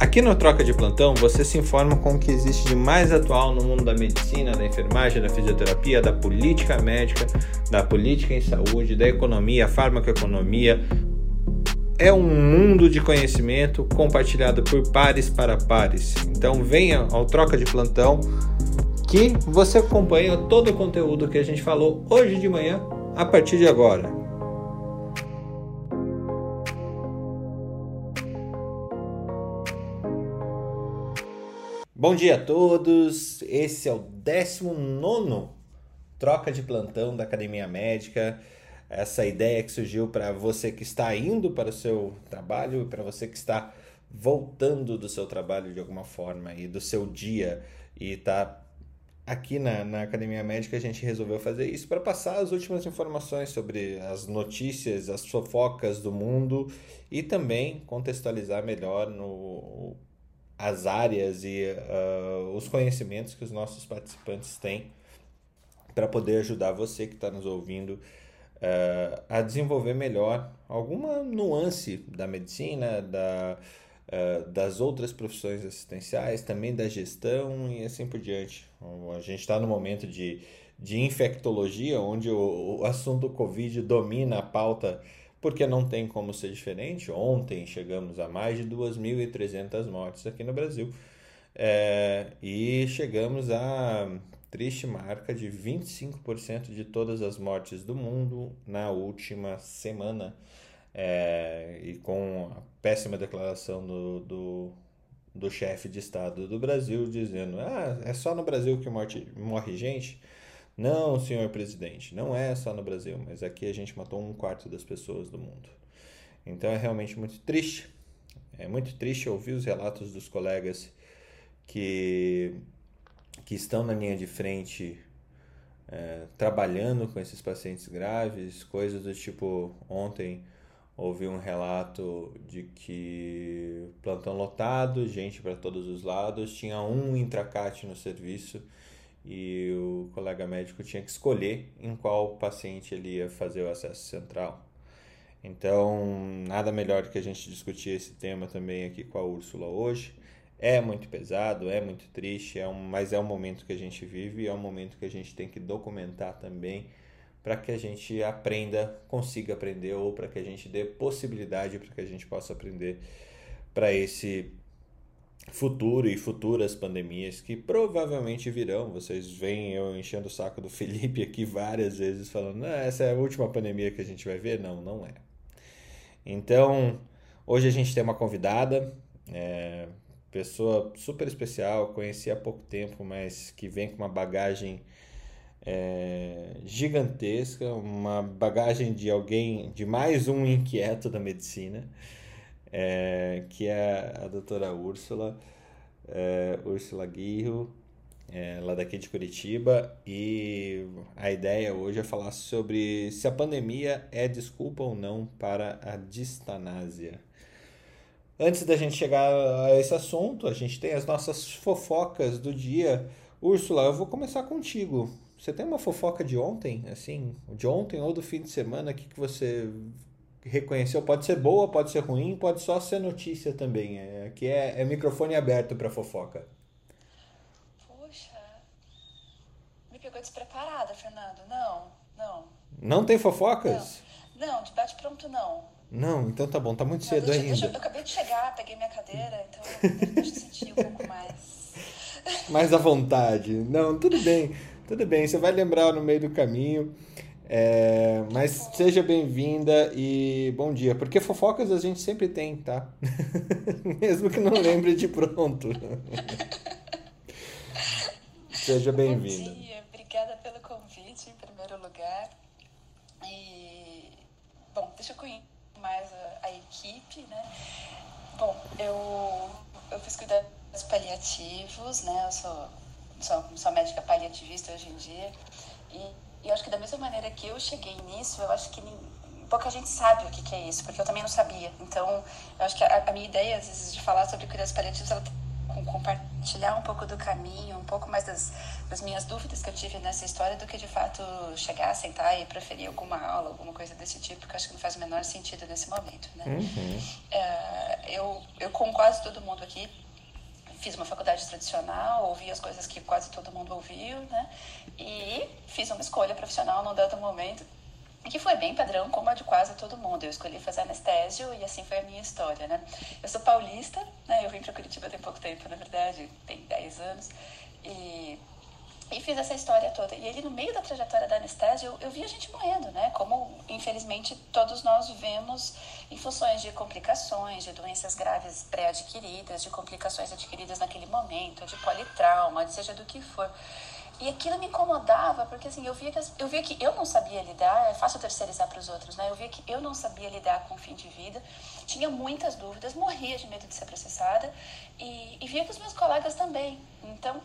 Aqui no Troca de Plantão, você se informa com o que existe de mais atual no mundo da medicina, da enfermagem, da fisioterapia, da política médica, da política em saúde, da economia, farmacoeconomia. É um mundo de conhecimento compartilhado por pares para pares. Então venha ao Troca de Plantão que você acompanha todo o conteúdo que a gente falou hoje de manhã a partir de agora. Bom dia a todos. Esse é o 19 troca de plantão da Academia Médica. Essa ideia que surgiu para você que está indo para o seu trabalho e para você que está voltando do seu trabalho de alguma forma e do seu dia e está aqui na, na Academia Médica a gente resolveu fazer isso para passar as últimas informações sobre as notícias, as fofocas do mundo e também contextualizar melhor no as áreas e uh, os conhecimentos que os nossos participantes têm para poder ajudar você que está nos ouvindo uh, a desenvolver melhor alguma nuance da medicina, da, uh, das outras profissões assistenciais, também da gestão e assim por diante. A gente está no momento de, de infectologia, onde o, o assunto Covid domina a pauta porque não tem como ser diferente. Ontem chegamos a mais de 2.300 mortes aqui no Brasil é, e chegamos à triste marca de 25% de todas as mortes do mundo na última semana. É, e com a péssima declaração do, do, do chefe de Estado do Brasil dizendo: ah, é só no Brasil que morte, morre gente. Não, senhor presidente, não é só no Brasil, mas aqui a gente matou um quarto das pessoas do mundo. Então é realmente muito triste. É muito triste ouvir os relatos dos colegas que, que estão na linha de frente é, trabalhando com esses pacientes graves, coisas do tipo ontem ouvi um relato de que plantão lotado, gente para todos os lados, tinha um intracate no serviço e o colega médico tinha que escolher em qual paciente ele ia fazer o acesso central. Então, nada melhor do que a gente discutir esse tema também aqui com a Úrsula hoje. É muito pesado, é muito triste, é um, mas é um momento que a gente vive é um momento que a gente tem que documentar também para que a gente aprenda, consiga aprender ou para que a gente dê possibilidade para que a gente possa aprender para esse futuro e futuras pandemias que provavelmente virão. Vocês veem eu enchendo o saco do Felipe aqui várias vezes falando, essa é a última pandemia que a gente vai ver. Não, não é. Então, hoje a gente tem uma convidada, é, pessoa super especial, conheci há pouco tempo, mas que vem com uma bagagem é, gigantesca, uma bagagem de alguém, de mais um inquieto da medicina é, que é a doutora Úrsula, é, Úrsula Guirro, é, lá daqui de Curitiba, e a ideia hoje é falar sobre se a pandemia é desculpa ou não para a distanásia. Antes da gente chegar a esse assunto, a gente tem as nossas fofocas do dia. Úrsula, eu vou começar contigo. Você tem uma fofoca de ontem, assim, de ontem ou do fim de semana, que, que você reconheceu. Pode ser boa, pode ser ruim, pode só ser notícia também. É, aqui é, é microfone aberto para fofoca. Poxa, me pegou despreparada, Fernando. Não, não. Não tem fofocas? Não, não de bate pronto não. Não, então tá bom, tá muito não, cedo deixa, ainda. Deixa, eu acabei de chegar, peguei minha cadeira, então deixa eu sentir um pouco mais. Mais à vontade. Não, tudo bem, tudo bem. Você vai lembrar no meio do caminho. É, mas seja bem-vinda e bom dia, porque fofocas a gente sempre tem, tá? Mesmo que não lembre de pronto. seja bem-vinda. Bom dia, obrigada pelo convite em primeiro lugar. E, bom, deixa eu conhecer mais a, a equipe, né? Bom, eu, eu fiz cuidados paliativos, né? Eu sou, sou, sou médica paliativista hoje em dia. E e eu acho que da mesma maneira que eu cheguei nisso, eu acho que pouca gente sabe o que, que é isso, porque eu também não sabia. Então, eu acho que a, a minha ideia, às vezes, de falar sobre cuidados paliativos, ela tem com compartilhar um pouco do caminho, um pouco mais das, das minhas dúvidas que eu tive nessa história do que de fato chegar, sentar e preferir alguma aula, alguma coisa desse tipo, que eu acho que não faz o menor sentido nesse momento, né? Uhum. Uh, eu, eu, com quase todo mundo aqui, fiz uma faculdade tradicional, ouvi as coisas que quase todo mundo ouviu, né? E fiz uma escolha profissional num dado momento que foi bem padrão, como a de quase todo mundo. Eu escolhi fazer anestésio e assim foi a minha história, né? Eu sou paulista, né? Eu vim para Curitiba tem pouco tempo, na verdade, tem 10 anos. E, e fiz essa história toda. E ali no meio da trajetória da anestésio, eu, eu vi a gente morrendo, né? Como, infelizmente, todos nós vemos em funções de complicações, de doenças graves pré-adquiridas, de complicações adquiridas naquele momento, de politrauma, seja do que for. E aquilo me incomodava, porque assim, eu via que, eu via que eu não sabia lidar, é fácil terceirizar para os outros, né? Eu via que eu não sabia lidar com o fim de vida, tinha muitas dúvidas, morria de medo de ser processada e, e via que os meus colegas também. Então,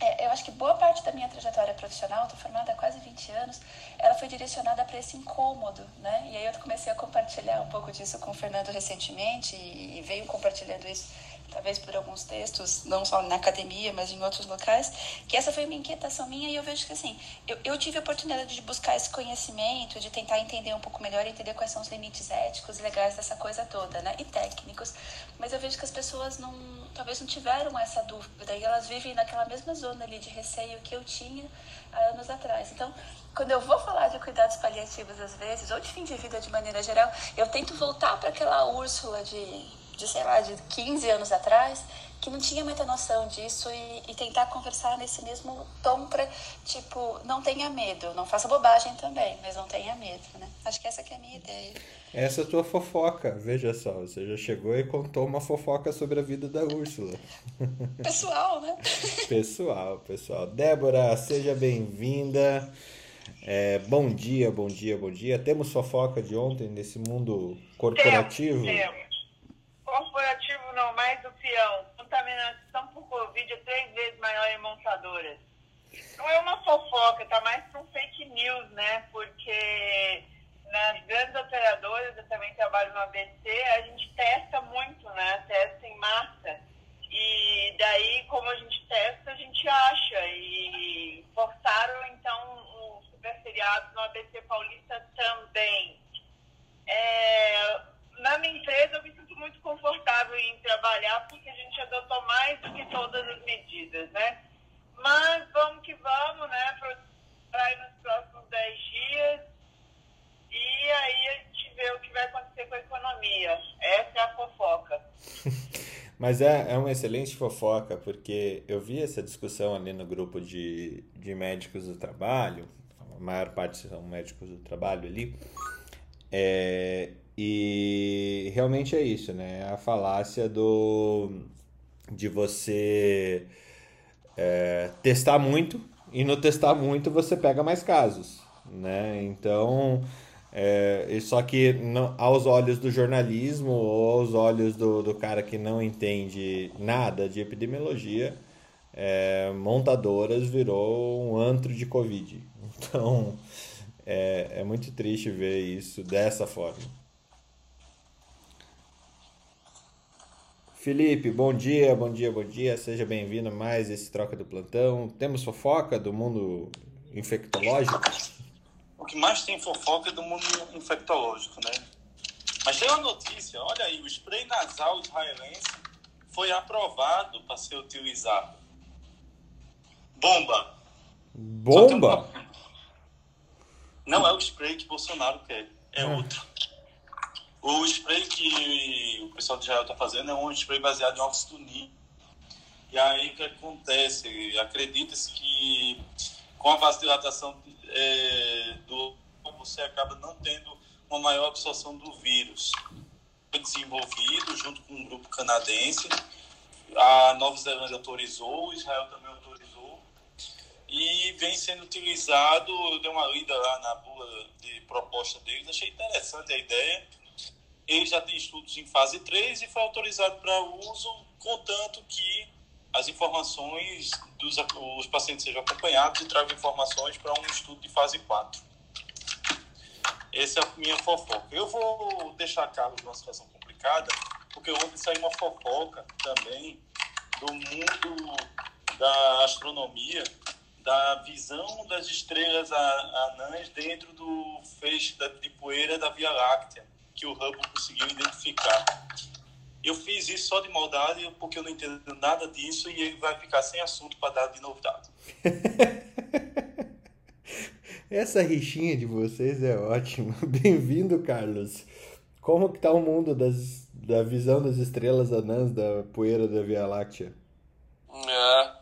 é, eu acho que boa parte da minha trajetória profissional, estou formada há quase 20 anos, ela foi direcionada para esse incômodo, né? E aí eu comecei a compartilhar um pouco disso com o Fernando recentemente e, e veio compartilhando isso talvez por alguns textos, não só na academia, mas em outros locais, que essa foi uma inquietação minha e eu vejo que assim, eu, eu tive a oportunidade de buscar esse conhecimento, de tentar entender um pouco melhor, entender quais são os limites éticos e legais dessa coisa toda, né? E técnicos. Mas eu vejo que as pessoas não, talvez não tiveram essa dúvida e elas vivem naquela mesma zona ali de receio que eu tinha há anos atrás. Então, quando eu vou falar de cuidados paliativos às vezes, ou de fim de vida de maneira geral, eu tento voltar para aquela Úrsula de de, sei lá, de 15 anos atrás, que não tinha muita noção disso e, e tentar conversar nesse mesmo tom para, tipo, não tenha medo, não faça bobagem também, mas não tenha medo, né? Acho que essa que é a minha ideia. Essa é a tua fofoca, veja só, você já chegou e contou uma fofoca sobre a vida da Úrsula. Pessoal, né? pessoal, pessoal. Débora, seja bem-vinda. É, bom dia, bom dia, bom dia. Temos fofoca de ontem nesse mundo corporativo? Temos, temos corporativo não, mais do peão. Contaminação por Covid é três vezes maior em montadoras. Não é uma fofoca, tá mais para um fake news, né? Porque nas grandes operadoras, eu também trabalho no ABC, a gente testa muito, né? Testa em massa. E daí, como a gente testa, a gente acha. E forçaram, então, o super feriado no ABC Paulista também. É, na minha empresa, eu me muito confortável em trabalhar porque a gente adotou mais do que todas as medidas, né? Mas vamos que vamos, né? Para nos próximos 10 dias e aí a gente vê o que vai acontecer com a economia. Essa é a fofoca. Mas é, é uma excelente fofoca, porque eu vi essa discussão ali no grupo de, de médicos do trabalho, a maior parte são médicos do trabalho ali, é, e realmente é isso, né? A falácia do de você é, testar muito e no testar muito você pega mais casos, né? Então, é, só que não, aos olhos do jornalismo ou aos olhos do, do cara que não entende nada de epidemiologia, é, montadoras virou um antro de Covid. Então, é, é muito triste ver isso dessa forma. Felipe, bom dia, bom dia, bom dia. Seja bem-vindo a mais esse Troca do Plantão. Temos fofoca do mundo infectológico? O que mais tem fofoca é do mundo infectológico, né? Mas tem uma notícia, olha aí, o spray nasal israelense foi aprovado para ser utilizado. Bomba! Bomba? Não é o spray que Bolsonaro quer, é ah. outro. O spray que o pessoal de Israel está fazendo é um spray baseado em óxido nítrico. E aí o que acontece? Acredita-se que com a vasodilatação é, do você acaba não tendo uma maior absorção do vírus. Foi desenvolvido junto com um grupo canadense. A Nova Zelândia autorizou, Israel também autorizou. E vem sendo utilizado, eu dei uma lida lá na bula de proposta deles, achei interessante a ideia ele já tem estudos em fase 3 e foi autorizado para uso, contanto que as informações dos os pacientes sejam acompanhados e tragam informações para um estudo de fase 4. Essa é a minha fofoca. Eu vou deixar Carlos numa situação complicada, porque ontem saiu uma fofoca também do mundo da astronomia, da visão das estrelas anãs dentro do feixe de poeira da Via Láctea, que o Hubble conseguiu identificar. Eu fiz isso só de maldade porque eu não entendo nada disso e ele vai ficar sem assunto para dar de novidade. Essa rixinha de vocês é ótima. Bem-vindo, Carlos. Como que tá o mundo das, da visão das estrelas anãs da poeira da Via Láctea? É,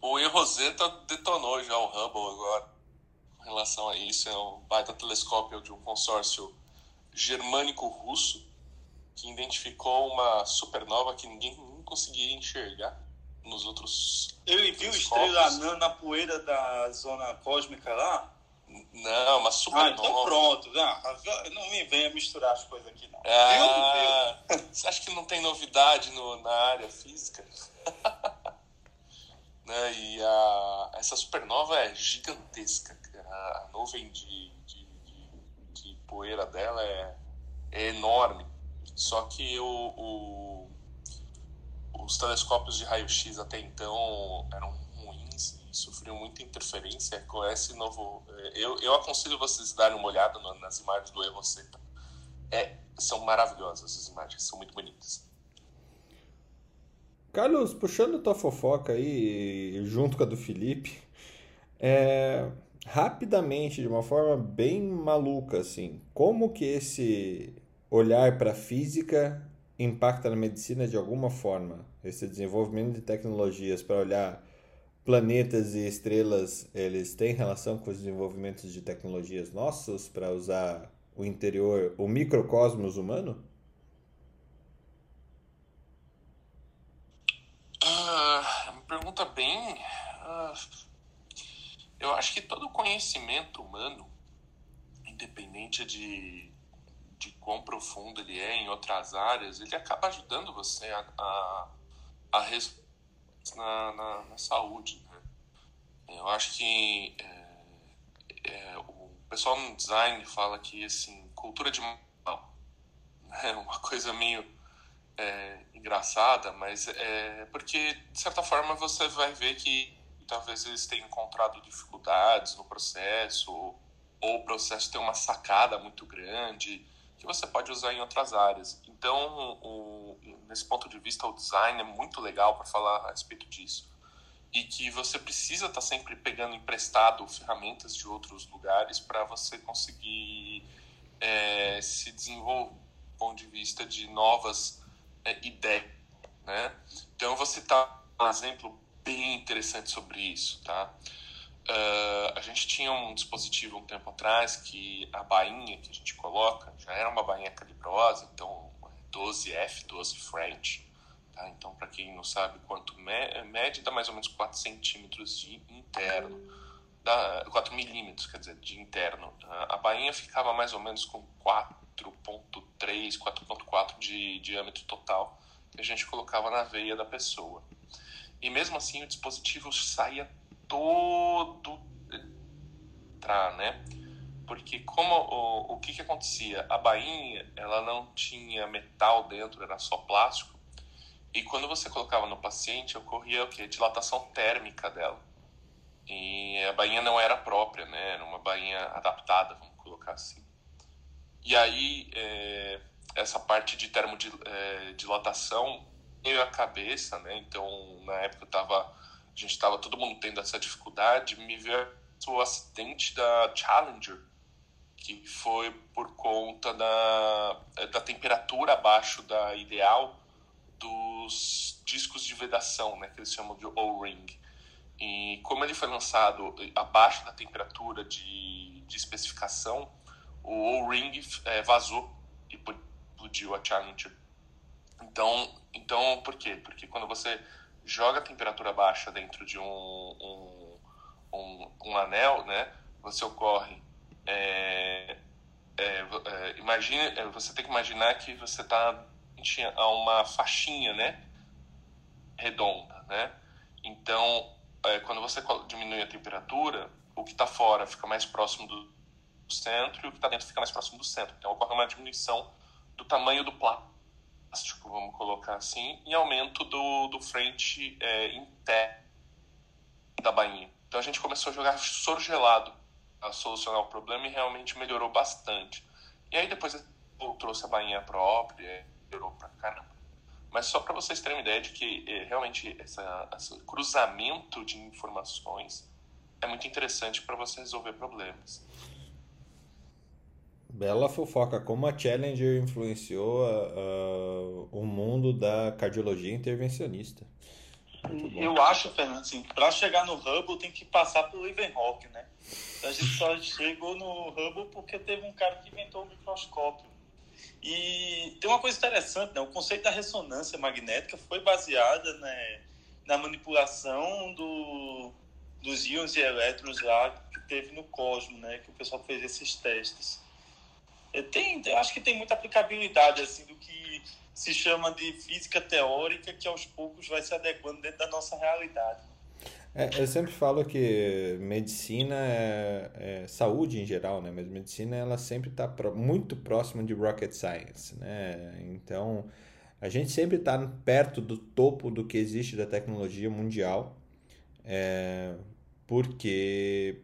o E Rosetta detonou já o Hubble agora em relação a isso. É um baita telescópio de um consórcio germânico-russo que identificou uma supernova que ninguém conseguia enxergar nos outros. Ele viu estrela anã na poeira da zona cósmica lá? Não, uma supernova. Ah, então pronto. Não, não me venha misturar as coisas aqui, não. Ah? Você acha que não tem novidade no, na área física? né? E a, essa supernova é gigantesca. A, nuvem de, de, poeira dela é, é enorme. Só que o, o, os telescópios de raio-x até então eram ruins e sofriam muita interferência com esse novo. É, eu, eu aconselho vocês darem uma olhada nas imagens do Evoceta. É, são maravilhosas as imagens, são muito bonitas. Carlos, puxando tua fofoca aí, junto com a do Felipe, é, rapidamente, de uma forma bem maluca, assim, como que esse olhar para a física impacta na medicina de alguma forma? Esse desenvolvimento de tecnologias para olhar planetas e estrelas, eles têm relação com os desenvolvimentos de tecnologias nossos para usar o interior, o microcosmos humano? pergunta bem. Uh, eu acho que todo conhecimento humano, independente de, de quão profundo ele é em outras áreas, ele acaba ajudando você a, a, a na, na, na, saúde. Né? Eu acho que é, é, o pessoal no design fala que assim, cultura de mal é uma coisa meio é, engraçada, mas é porque, de certa forma, você vai ver que talvez eles tenham encontrado dificuldades no processo, ou, ou o processo tem uma sacada muito grande que você pode usar em outras áreas. Então, o, nesse ponto de vista, o design é muito legal para falar a respeito disso. E que você precisa estar tá sempre pegando emprestado ferramentas de outros lugares para você conseguir é, se desenvolver do ponto de vista de novas é, ideia, né? Então eu vou citar um exemplo bem interessante sobre isso, tá? Uh, a gente tinha um dispositivo um tempo atrás que a bainha que a gente coloca já era uma bainha calibrosa, então 12F, 12 French. Tá? Então, para quem não sabe quanto mede, dá mais ou menos 4 centímetros de interno, dá 4 milímetros, quer dizer, de interno. A bainha ficava mais ou menos com 4 4.3, 4.4 de diâmetro total que a gente colocava na veia da pessoa. E mesmo assim o dispositivo saía todo tra, né? Porque como o, o que que acontecia? A bainha, ela não tinha metal dentro, era só plástico. E quando você colocava no paciente, ocorria o que? Dilatação térmica dela. E a bainha não era própria, né? Era uma bainha adaptada, vamos colocar assim. E aí, é, essa parte de termodilatação veio a cabeça, né? Então, na época, tava, a gente estava todo mundo tendo essa dificuldade. Me veio o acidente da Challenger, que foi por conta da, da temperatura abaixo da ideal dos discos de vedação, né? Que eles chamam de O-ring. E como ele foi lançado abaixo da temperatura de, de especificação, o O-ring é, vazou e explodiu a Challenger. Então, então, por quê? Porque quando você joga a temperatura baixa dentro de um, um, um, um anel, né, você ocorre. É, é, é, imagine, é, você tem que imaginar que você está a uma faixinha, né, redonda, né. Então, é, quando você diminui a temperatura, o que está fora fica mais próximo do centro e o que está dentro fica mais próximo do centro. Então ocorre uma diminuição do tamanho do elástico, vamos colocar assim, e aumento do, do frente é, interno da bainha. Então a gente começou a jogar soro gelado a solucionar o problema e realmente melhorou bastante. E aí depois eu trouxe a bainha própria, melhorou pra caramba. Mas só para vocês terem uma ideia de que é, realmente essa, esse cruzamento de informações é muito interessante para você resolver problemas. Bela fofoca, como a Challenger influenciou o mundo da cardiologia intervencionista. Eu acho, Fernando, assim, para chegar no Hubble tem que passar pelo Leeuwenhoek, né? A gente só chegou no Hubble porque teve um cara que inventou o microscópio. E tem uma coisa interessante, né? O conceito da ressonância magnética foi baseada né, na manipulação do, dos íons e elétrons lá que teve no cosmos, né? Que o pessoal fez esses testes. Tem, eu acho que tem muita aplicabilidade assim do que se chama de física teórica que aos poucos vai se adequando dentro da nossa realidade. É, eu sempre falo que medicina é, é, saúde em geral, né? Mas medicina ela sempre está muito próxima de rocket science, né? Então a gente sempre está perto do topo do que existe da tecnologia mundial, é, porque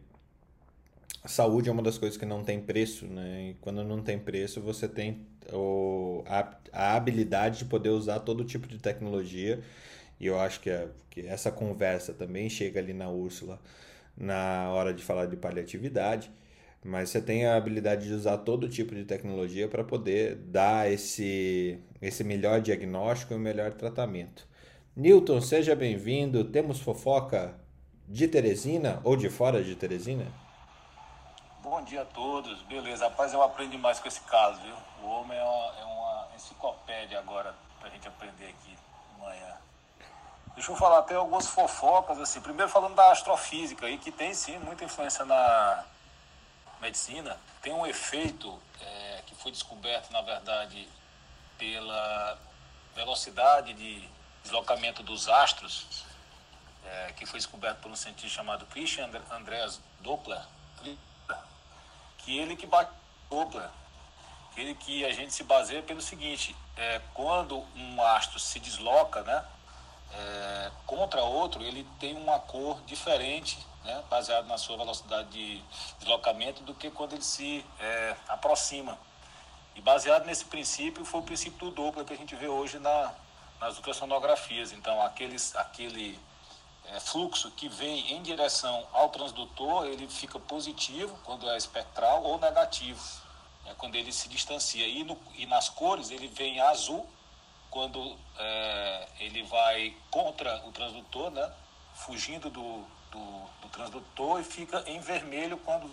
a saúde é uma das coisas que não tem preço, né? E quando não tem preço, você tem o, a, a habilidade de poder usar todo tipo de tecnologia. E eu acho que, é, que essa conversa também chega ali na Úrsula na hora de falar de paliatividade. Mas você tem a habilidade de usar todo tipo de tecnologia para poder dar esse, esse melhor diagnóstico e o melhor tratamento. Newton, seja bem-vindo. Temos fofoca de Teresina ou de fora de Teresina? Bom dia a todos. Beleza, rapaz, eu aprendo mais com esse caso, viu? O homem é uma, é uma enciclopédia agora pra gente aprender aqui amanhã. Deixa eu falar até algumas fofocas, assim. Primeiro falando da astrofísica aí, que tem sim muita influência na medicina. Tem um efeito é, que foi descoberto, na verdade, pela velocidade de deslocamento dos astros, é, que foi descoberto por um cientista chamado Christian Andreas Doppler que ele que bate Doppler, ele que a gente se baseia pelo seguinte, é, quando um astro se desloca, né, é, contra outro, ele tem uma cor diferente, né, baseado na sua velocidade de deslocamento, do que quando ele se é, aproxima. E baseado nesse princípio, foi o princípio do Doppler que a gente vê hoje na, nas ultrassonografias. Então, aqueles, aquele fluxo que vem em direção ao transdutor, ele fica positivo quando é espectral ou negativo, é, quando ele se distancia. E, no, e nas cores ele vem azul quando é, ele vai contra o transdutor, né, fugindo do, do, do, transdutor, e fica em vermelho quando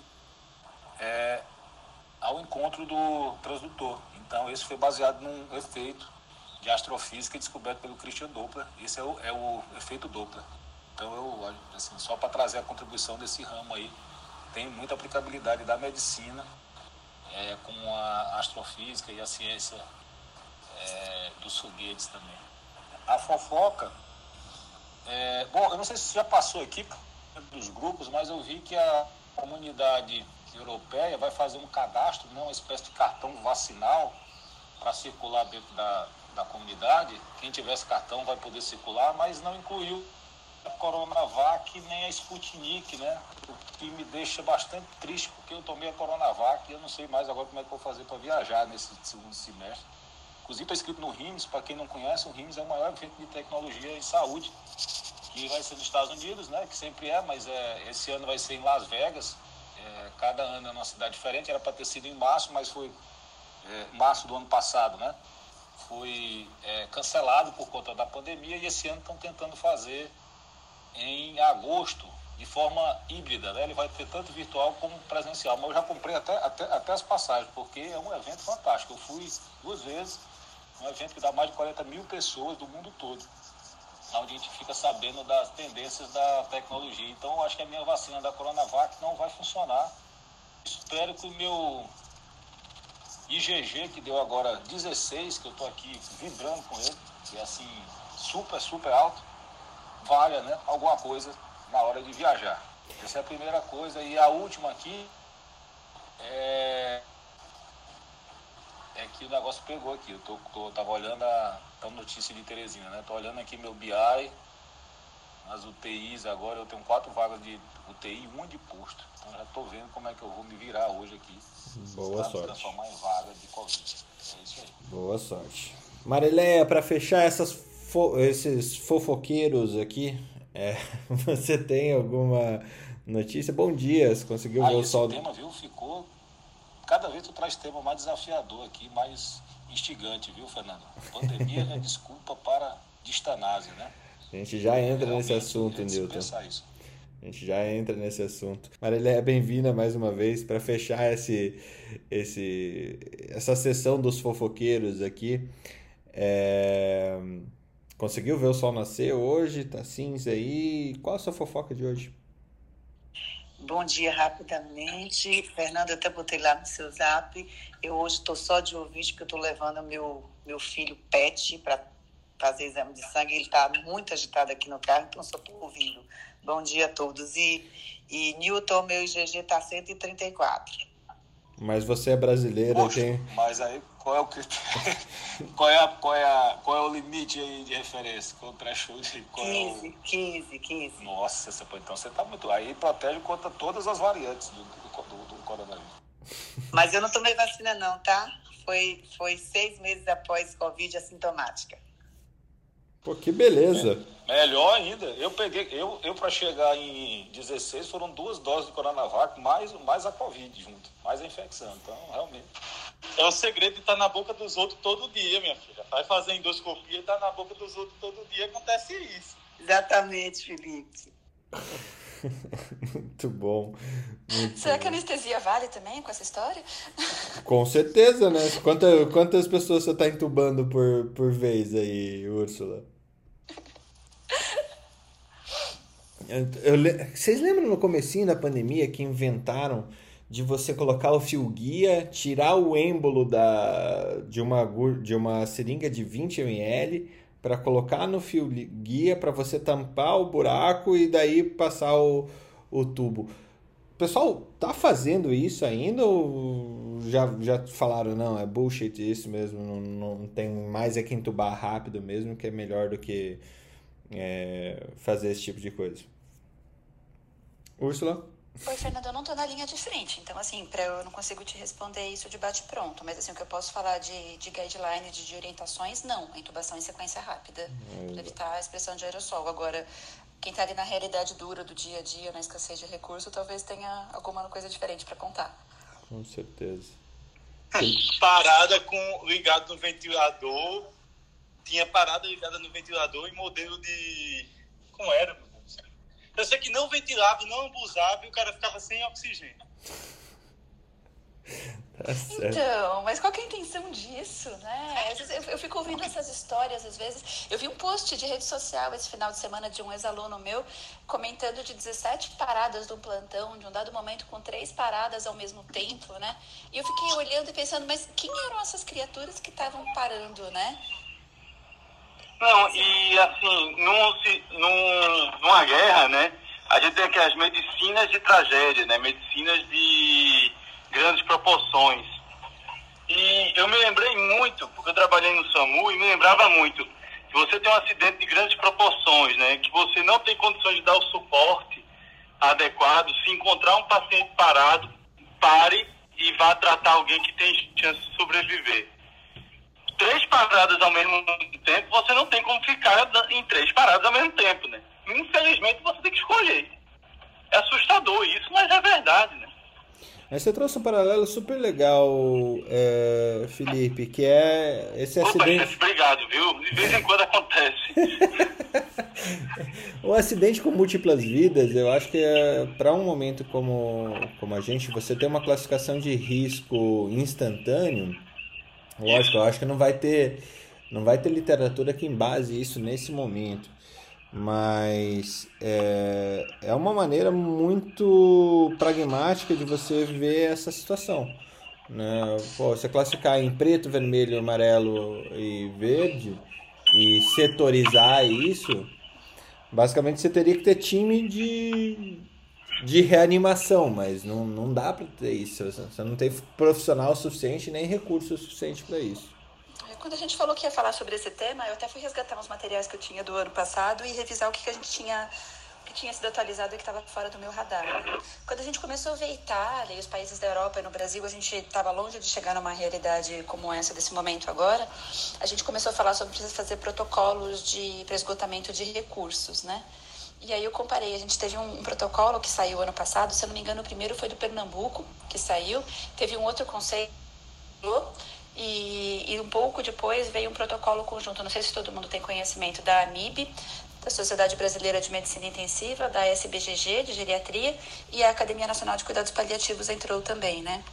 é ao encontro do transdutor. Então, esse foi baseado num efeito de astrofísica descoberto pelo Christian Doppler. Esse é o, é o efeito Doppler. Então, eu, assim, só para trazer a contribuição desse ramo aí, tem muita aplicabilidade da medicina é, com a astrofísica e a ciência é, dos foguetes também. A fofoca, é, bom, eu não sei se já passou aqui dos grupos, mas eu vi que a comunidade europeia vai fazer um cadastro, né, uma espécie de cartão vacinal para circular dentro da, da comunidade. Quem tivesse cartão vai poder circular, mas não incluiu a Coronavac nem a Sputnik, né? O que me deixa bastante triste, porque eu tomei a Coronavac e eu não sei mais agora como é que vou fazer para viajar nesse segundo semestre. Inclusive, estou inscrito no RIMS, para quem não conhece, o RIMS é o maior evento de tecnologia e saúde, que vai ser nos Estados Unidos, né? Que sempre é, mas é, esse ano vai ser em Las Vegas. É, cada ano é uma cidade diferente, era para ter sido em março, mas foi é, março do ano passado, né? Foi é, cancelado por conta da pandemia e esse ano estão tentando fazer em agosto de forma híbrida, né? Ele vai ter tanto virtual como presencial. Mas eu já comprei até, até, até as passagens, porque é um evento fantástico. Eu fui duas vezes, um evento que dá mais de 40 mil pessoas do mundo todo, onde a gente fica sabendo das tendências da tecnologia. Então, eu acho que a minha vacina da Coronavac não vai funcionar. Espero que o meu IgG, que deu agora 16, que eu estou aqui vibrando com ele, que é assim, super, super alto, valha né, alguma coisa na hora de viajar. Essa é a primeira coisa. E a última aqui é. é que o negócio pegou aqui. Eu tô, tô, tava olhando a, a notícia de Teresina, né? Tô olhando aqui meu BI, as UTIs agora, eu tenho quatro vagas de UTI e uma de posto. Então já tô vendo como é que eu vou me virar hoje aqui. Boa sorte. transformar em vaga de Covid. É isso aí. Boa sorte. Marileia, para fechar essas fo esses fofoqueiros aqui, é, você tem alguma notícia? Bom dia, você conseguiu ah, ver o sol? tema, viu, ficou... Cada vez tu traz tema mais desafiador aqui, mais instigante, viu, Fernando? Pandemia é desculpa para distanase, né? A gente já entra nesse assunto, é Newton. isso. A gente já entra nesse assunto. Marileia, bem-vinda mais uma vez para fechar esse, esse, essa sessão dos fofoqueiros aqui. É, Conseguiu ver o sol nascer hoje? Tá cinza aí? Qual a sua fofoca de hoje? Bom dia, rapidamente. Fernando, eu até botei lá no seu zap. Eu hoje estou só de ouvinte, porque eu estou levando meu, meu filho Pet para fazer exame de sangue. Ele está muito agitado aqui no carro, então só estou ouvindo. Bom dia a todos. E, e Newton, meu IgG está 134. Mas você é brasileira Poxa, tem. mas aí qual é o critério? qual, é a, qual, é a, qual é o limite aí de referência? É o threshold? Qual é o... 15, 15, 15. Nossa, você, então você tá muito. Aí protege contra todas as variantes do, do, do, do coronavírus. Mas eu não tomei vacina, não, tá? Foi, foi seis meses após Covid assintomática. Pô, que beleza! Melhor ainda, eu peguei, eu, eu para chegar em 16 foram duas doses de Coronavac, mais, mais a Covid junto, mais a infecção. Então, realmente. É o segredo de estar na boca dos outros todo dia, minha filha. Vai fazer endoscopia e tá na boca dos outros todo dia, acontece isso. Exatamente, Felipe. Muito bom. Muito Será bom. que a anestesia vale também com essa história? Com certeza, né? Quanta, quantas pessoas você tá entubando por, por vez aí, Úrsula? Eu, eu vocês lembram no comecinho da pandemia que inventaram de você colocar o fio guia, tirar o êmbolo da, de, uma, de uma seringa de 20 ml para colocar no fio guia para você tampar o buraco e daí passar o, o tubo. O pessoal tá fazendo isso ainda ou já, já falaram, não, é bullshit isso mesmo, não, não tem mais é que entubar rápido mesmo, que é melhor do que é, fazer esse tipo de coisa. Úrsula? Oi, Fernando, eu não tô na linha de frente, então, assim, pra eu não consigo te responder isso de bate-pronto, mas, assim, o que eu posso falar de, de guideline, de, de orientações, não. A intubação em sequência rápida, pra evitar a expressão de aerossol. Agora, quem tá ali na realidade dura do dia a dia, na escassez de recurso, talvez tenha alguma coisa diferente pra contar. Com certeza. Parada com ligado no ventilador. Tinha parada ligada no ventilador e modelo de. Como era? Eu sei que não ventilava, não abusava e o cara ficava sem oxigênio. Tá. Então, mas qual que é a intenção disso, né? Vezes eu, eu fico ouvindo essas histórias, às vezes. Eu vi um post de rede social esse final de semana de um ex-aluno meu comentando de 17 paradas do plantão, de um dado momento com três paradas ao mesmo tempo, né? E eu fiquei olhando e pensando, mas quem eram essas criaturas que estavam parando, né? Não, e assim, num, num, numa guerra, né? A gente tem aqui as medicinas de tragédia, né? Medicinas de grandes proporções. E eu me lembrei muito, porque eu trabalhei no SAMU e me lembrava muito, que você tem um acidente de grandes proporções, né? Que você não tem condições de dar o suporte adequado, se encontrar um paciente parado, pare e vá tratar alguém que tem chance de sobreviver três paradas ao mesmo tempo, você não tem como ficar em três paradas ao mesmo tempo, né? Infelizmente, você tem que escolher. É assustador isso, mas é verdade, né? Mas você trouxe um paralelo super legal, é, Felipe, que é esse Opa, acidente. gente, obrigado, viu? De vez em quando acontece. O acidente com múltiplas vidas, eu acho que é, para um momento como, como a gente, você ter uma classificação de risco instantâneo, lógico, eu acho que não vai ter, não vai ter literatura que embase isso nesse momento, mas é, é uma maneira muito pragmática de você ver essa situação. Né? Pô, você classificar em preto, vermelho, amarelo e verde e setorizar isso, basicamente você teria que ter time de de reanimação, mas não, não dá para ter isso. Você não tem profissional suficiente nem recurso suficiente para isso. É, quando a gente falou que ia falar sobre esse tema, eu até fui resgatar uns materiais que eu tinha do ano passado e revisar o que, que a gente tinha que tinha sido atualizado e que estava fora do meu radar. Quando a gente começou a ver Itália e os países da Europa e no Brasil, a gente estava longe de chegar numa realidade como essa desse momento agora. A gente começou a falar sobre precisar fazer protocolos de esgotamento de recursos, né? E aí eu comparei, a gente teve um, um, protocolo que saiu ano passado, se eu não me engano, o primeiro foi do Pernambuco, que saiu, teve um outro conselho e, e um pouco depois veio um protocolo conjunto, não sei se todo mundo tem conhecimento, da AMIB, da Sociedade Brasileira de Medicina Intensiva, da SBGG, de Geriatria, e a Academia Nacional de Cuidados Paliativos entrou também, né?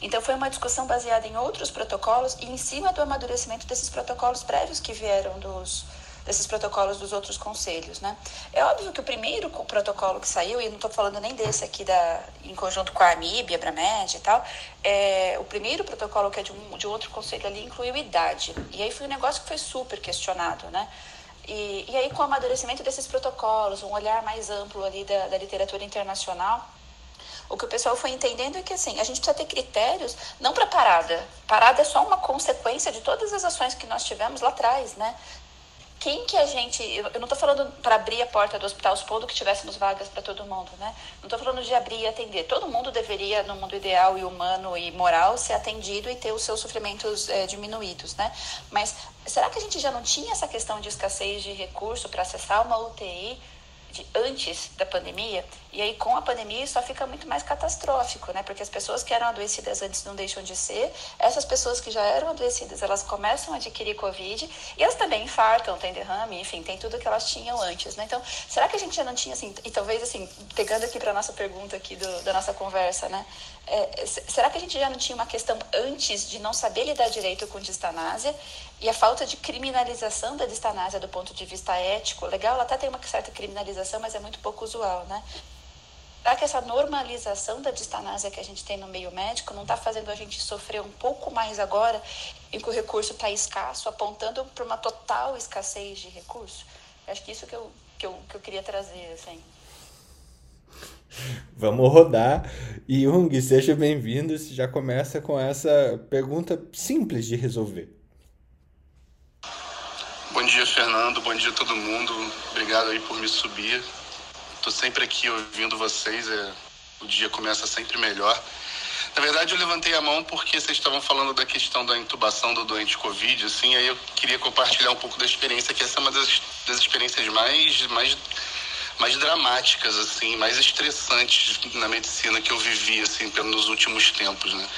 Então foi uma discussão baseada em outros protocolos e em cima do amadurecimento desses protocolos prévios que vieram dos, desses protocolos dos outros conselhos, né? É óbvio que o primeiro protocolo que saiu, e não estou falando nem desse aqui da, em conjunto com a AMIB, a Abramed e tal, é, o primeiro protocolo que é de um, de outro conselho ali incluiu idade. E aí foi um negócio que foi super questionado, né? E, e aí com o amadurecimento desses protocolos, um olhar mais amplo ali da, da literatura internacional, o que o pessoal foi entendendo é que assim, a gente precisa ter critérios não para parada. Parada é só uma consequência de todas as ações que nós tivemos lá atrás, né? Quem que a gente. Eu não estou falando para abrir a porta do hospital supondo que tivéssemos vagas para todo mundo, né? Não estou falando de abrir e atender. Todo mundo deveria, no mundo ideal e humano e moral, ser atendido e ter os seus sofrimentos é, diminuídos, né? Mas será que a gente já não tinha essa questão de escassez de recurso para acessar uma UTI? de antes da pandemia, e aí com a pandemia só fica muito mais catastrófico, né? Porque as pessoas que eram adoecidas antes não deixam de ser, essas pessoas que já eram adoecidas, elas começam a adquirir Covid e elas também infartam, tem derrame, enfim, tem tudo que elas tinham antes, né? Então, será que a gente já não tinha, assim, e talvez, assim, pegando aqui para nossa pergunta aqui do, da nossa conversa, né? É, será que a gente já não tinha uma questão antes de não saber lidar direito com distanásia e a falta de criminalização da distanásia do ponto de vista ético? Legal, ela até tem uma certa criminalização, mas é muito pouco usual, né? Será que essa normalização da distanásia que a gente tem no meio médico não está fazendo a gente sofrer um pouco mais agora, em que o recurso está escasso, apontando para uma total escassez de recurso? Acho que isso que eu, que eu, que eu queria trazer, assim. Vamos rodar. E Jung, seja bem-vindo. Já começa com essa pergunta simples de resolver. Bom dia, Fernando. Bom dia a todo mundo. Obrigado aí por me subir. Estou sempre aqui ouvindo vocês. É... O dia começa sempre melhor. Na verdade, eu levantei a mão porque vocês estavam falando da questão da intubação do doente Covid, assim, aí eu queria compartilhar um pouco da experiência, que essa é uma das, das experiências mais, mais mais dramáticas, assim, mais estressantes na medicina que eu vivi, assim, nos últimos tempos, né?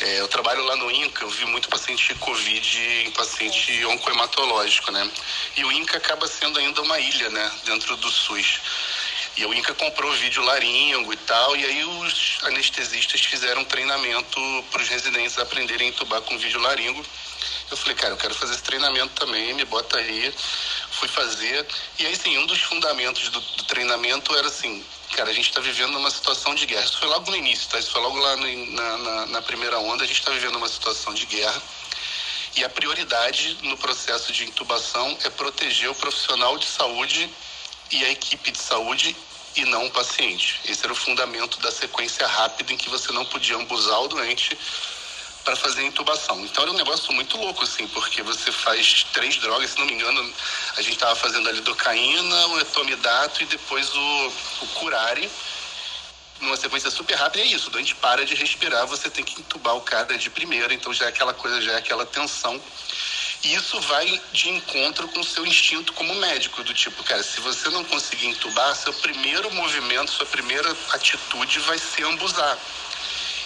É, eu trabalho lá no INCA, eu vi muito paciente Covid em paciente oncohematológico, né? E o INCA acaba sendo ainda uma ilha, né, dentro do SUS. E o INCA comprou vídeo laringo e tal, e aí os anestesistas fizeram treinamento para os residentes aprenderem a entubar com vídeo laringo. Eu falei, cara, eu quero fazer esse treinamento também, me bota aí fui fazer. E aí, sim, um dos fundamentos do, do treinamento era assim, cara, a gente está vivendo uma situação de guerra. Isso foi logo no início, tá? Isso foi logo lá no, na, na, na, primeira onda, a gente está vivendo uma situação de guerra. E a prioridade no processo de intubação é proteger o profissional de saúde e a equipe de saúde e não o paciente. Esse era o fundamento da sequência rápida em que você não podia abusar o doente para fazer intubação. Então era um negócio muito louco, assim, porque você faz três drogas, se não me engano, a gente estava fazendo a lidocaína, o etomidato e depois o, o curare, numa sequência super rápida, e é isso, o doente para de respirar, você tem que intubar o cara de primeira, então já é aquela coisa, já é aquela tensão. Isso vai de encontro com o seu instinto como médico, do tipo, cara, se você não conseguir intubar, seu primeiro movimento, sua primeira atitude vai ser ambusar.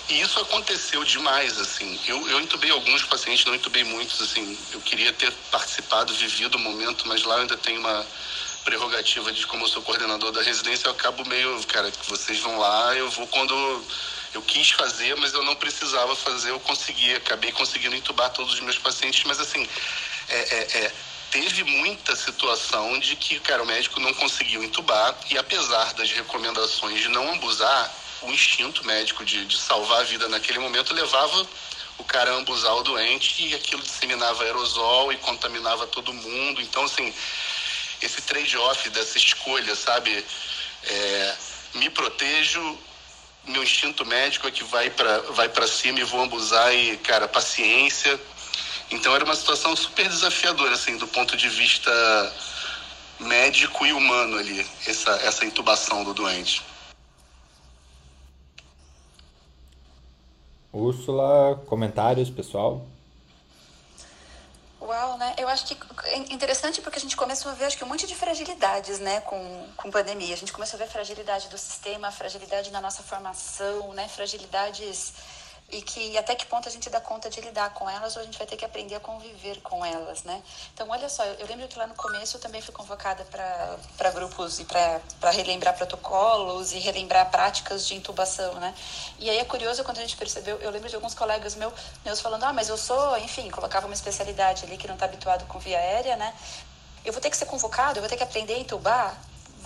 E isso aconteceu demais, assim. Eu, eu entubei alguns pacientes, não entubei muitos, assim. Eu queria ter participado, vivido o momento, mas lá eu ainda tenho uma prerrogativa de como eu sou coordenador da residência, eu acabo meio, cara, vocês vão lá, eu vou quando eu quis fazer, mas eu não precisava fazer, eu consegui, acabei conseguindo entubar todos os meus pacientes, mas assim, é, é, é, teve muita situação de que, cara, o médico não conseguiu entubar e apesar das recomendações de não abusar, o instinto médico de, de salvar a vida naquele momento levava o cara a ambusar o doente e aquilo disseminava aerosol e contaminava todo mundo. Então, assim, esse trade-off dessa escolha, sabe? É, me protejo, meu instinto médico é que vai para vai para cima e vou abusar e, cara, paciência. Então era uma situação super desafiadora, assim, do ponto de vista médico e humano ali, essa, essa intubação do doente. Úrsula, comentários, pessoal? Uau, né? Eu acho que é interessante porque a gente começou a ver acho que um monte de fragilidades, né, com, com pandemia. A gente começou a ver fragilidade do sistema, fragilidade na nossa formação, né, fragilidades e que até que ponto a gente dá conta de lidar com elas ou a gente vai ter que aprender a conviver com elas, né? Então, olha só, eu, eu lembro que lá no começo eu também fui convocada para grupos e para relembrar protocolos e relembrar práticas de intubação, né? E aí é curioso quando a gente percebeu, eu lembro de alguns colegas meu, meus falando, ah, mas eu sou, enfim, colocava uma especialidade ali que não está habituado com via aérea, né? Eu vou ter que ser convocado, eu vou ter que aprender a intubar?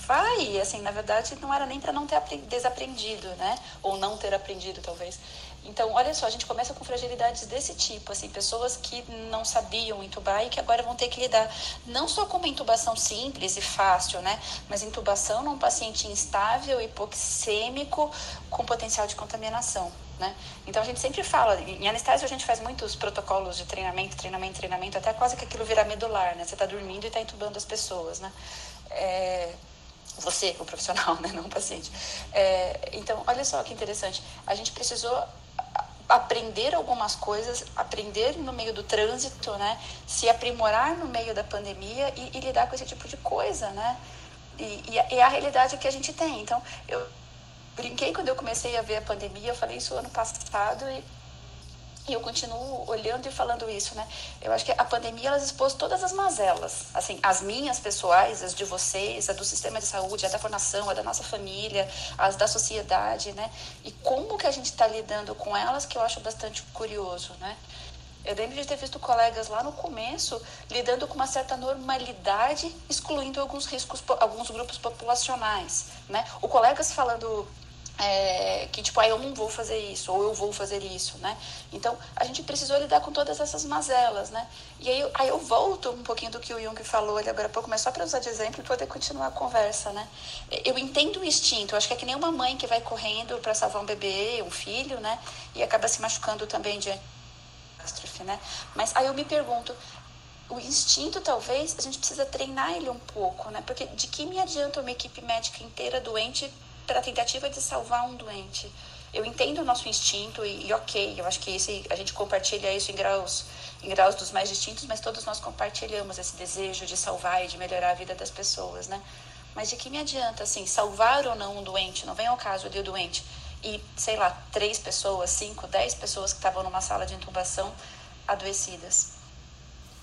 vai, assim, na verdade não era nem para não ter desaprendido, né? Ou não ter aprendido, talvez. Então, olha só, a gente começa com fragilidades desse tipo, assim, pessoas que não sabiam intubar e que agora vão ter que lidar não só com uma intubação simples e fácil, né, mas intubação num paciente instável, hipoxêmico, com potencial de contaminação. Né? Então a gente sempre fala, em anestésio a gente faz muitos protocolos de treinamento, treinamento, treinamento, até quase que aquilo virar medular, né? Você está dormindo e está entubando as pessoas, né? É, você, o profissional, né? não o paciente. É, então, olha só que interessante. A gente precisou aprender algumas coisas, aprender no meio do trânsito, né? Se aprimorar no meio da pandemia e, e lidar com esse tipo de coisa, né? E, e, a, e, a, realidade que a gente tem. Então, eu brinquei quando eu comecei a ver a pandemia, eu falei isso ano passado e e eu continuo olhando e falando isso, né? Eu acho que a pandemia ela expôs todas as mazelas, assim, as minhas pessoais, as de vocês, a do sistema de saúde, a da formação, a da nossa família, as da sociedade, né? E como que a gente está lidando com elas, que eu acho bastante curioso, né? Eu lembro de ter visto colegas lá no começo lidando com uma certa normalidade, excluindo alguns riscos, alguns grupos populacionais, né? O colegas falando é, que tipo, ah, eu não vou fazer isso, ou eu vou fazer isso, né? Então, a gente precisou lidar com todas essas mazelas, né? E aí, aí eu volto um pouquinho do que o Jung falou ali agora há pouco, mas só para usar de exemplo e poder continuar a conversa, né? Eu entendo o instinto, acho que é que nem uma mãe que vai correndo para salvar um bebê, um filho, né? E acaba se machucando também de catástrofe, né? Mas aí eu me pergunto, o instinto talvez a gente precisa treinar ele um pouco, né? Porque de que me adianta uma equipe médica inteira doente para a tentativa de salvar um doente. Eu entendo o nosso instinto e, e, ok, eu acho que esse, a gente compartilha isso em graus, em graus dos mais distintos, mas todos nós compartilhamos esse desejo de salvar e de melhorar a vida das pessoas, né? Mas de que me adianta, assim, salvar ou não um doente? Não vem ao caso de um doente e, sei lá, três pessoas, cinco, dez pessoas que estavam numa sala de intubação adoecidas.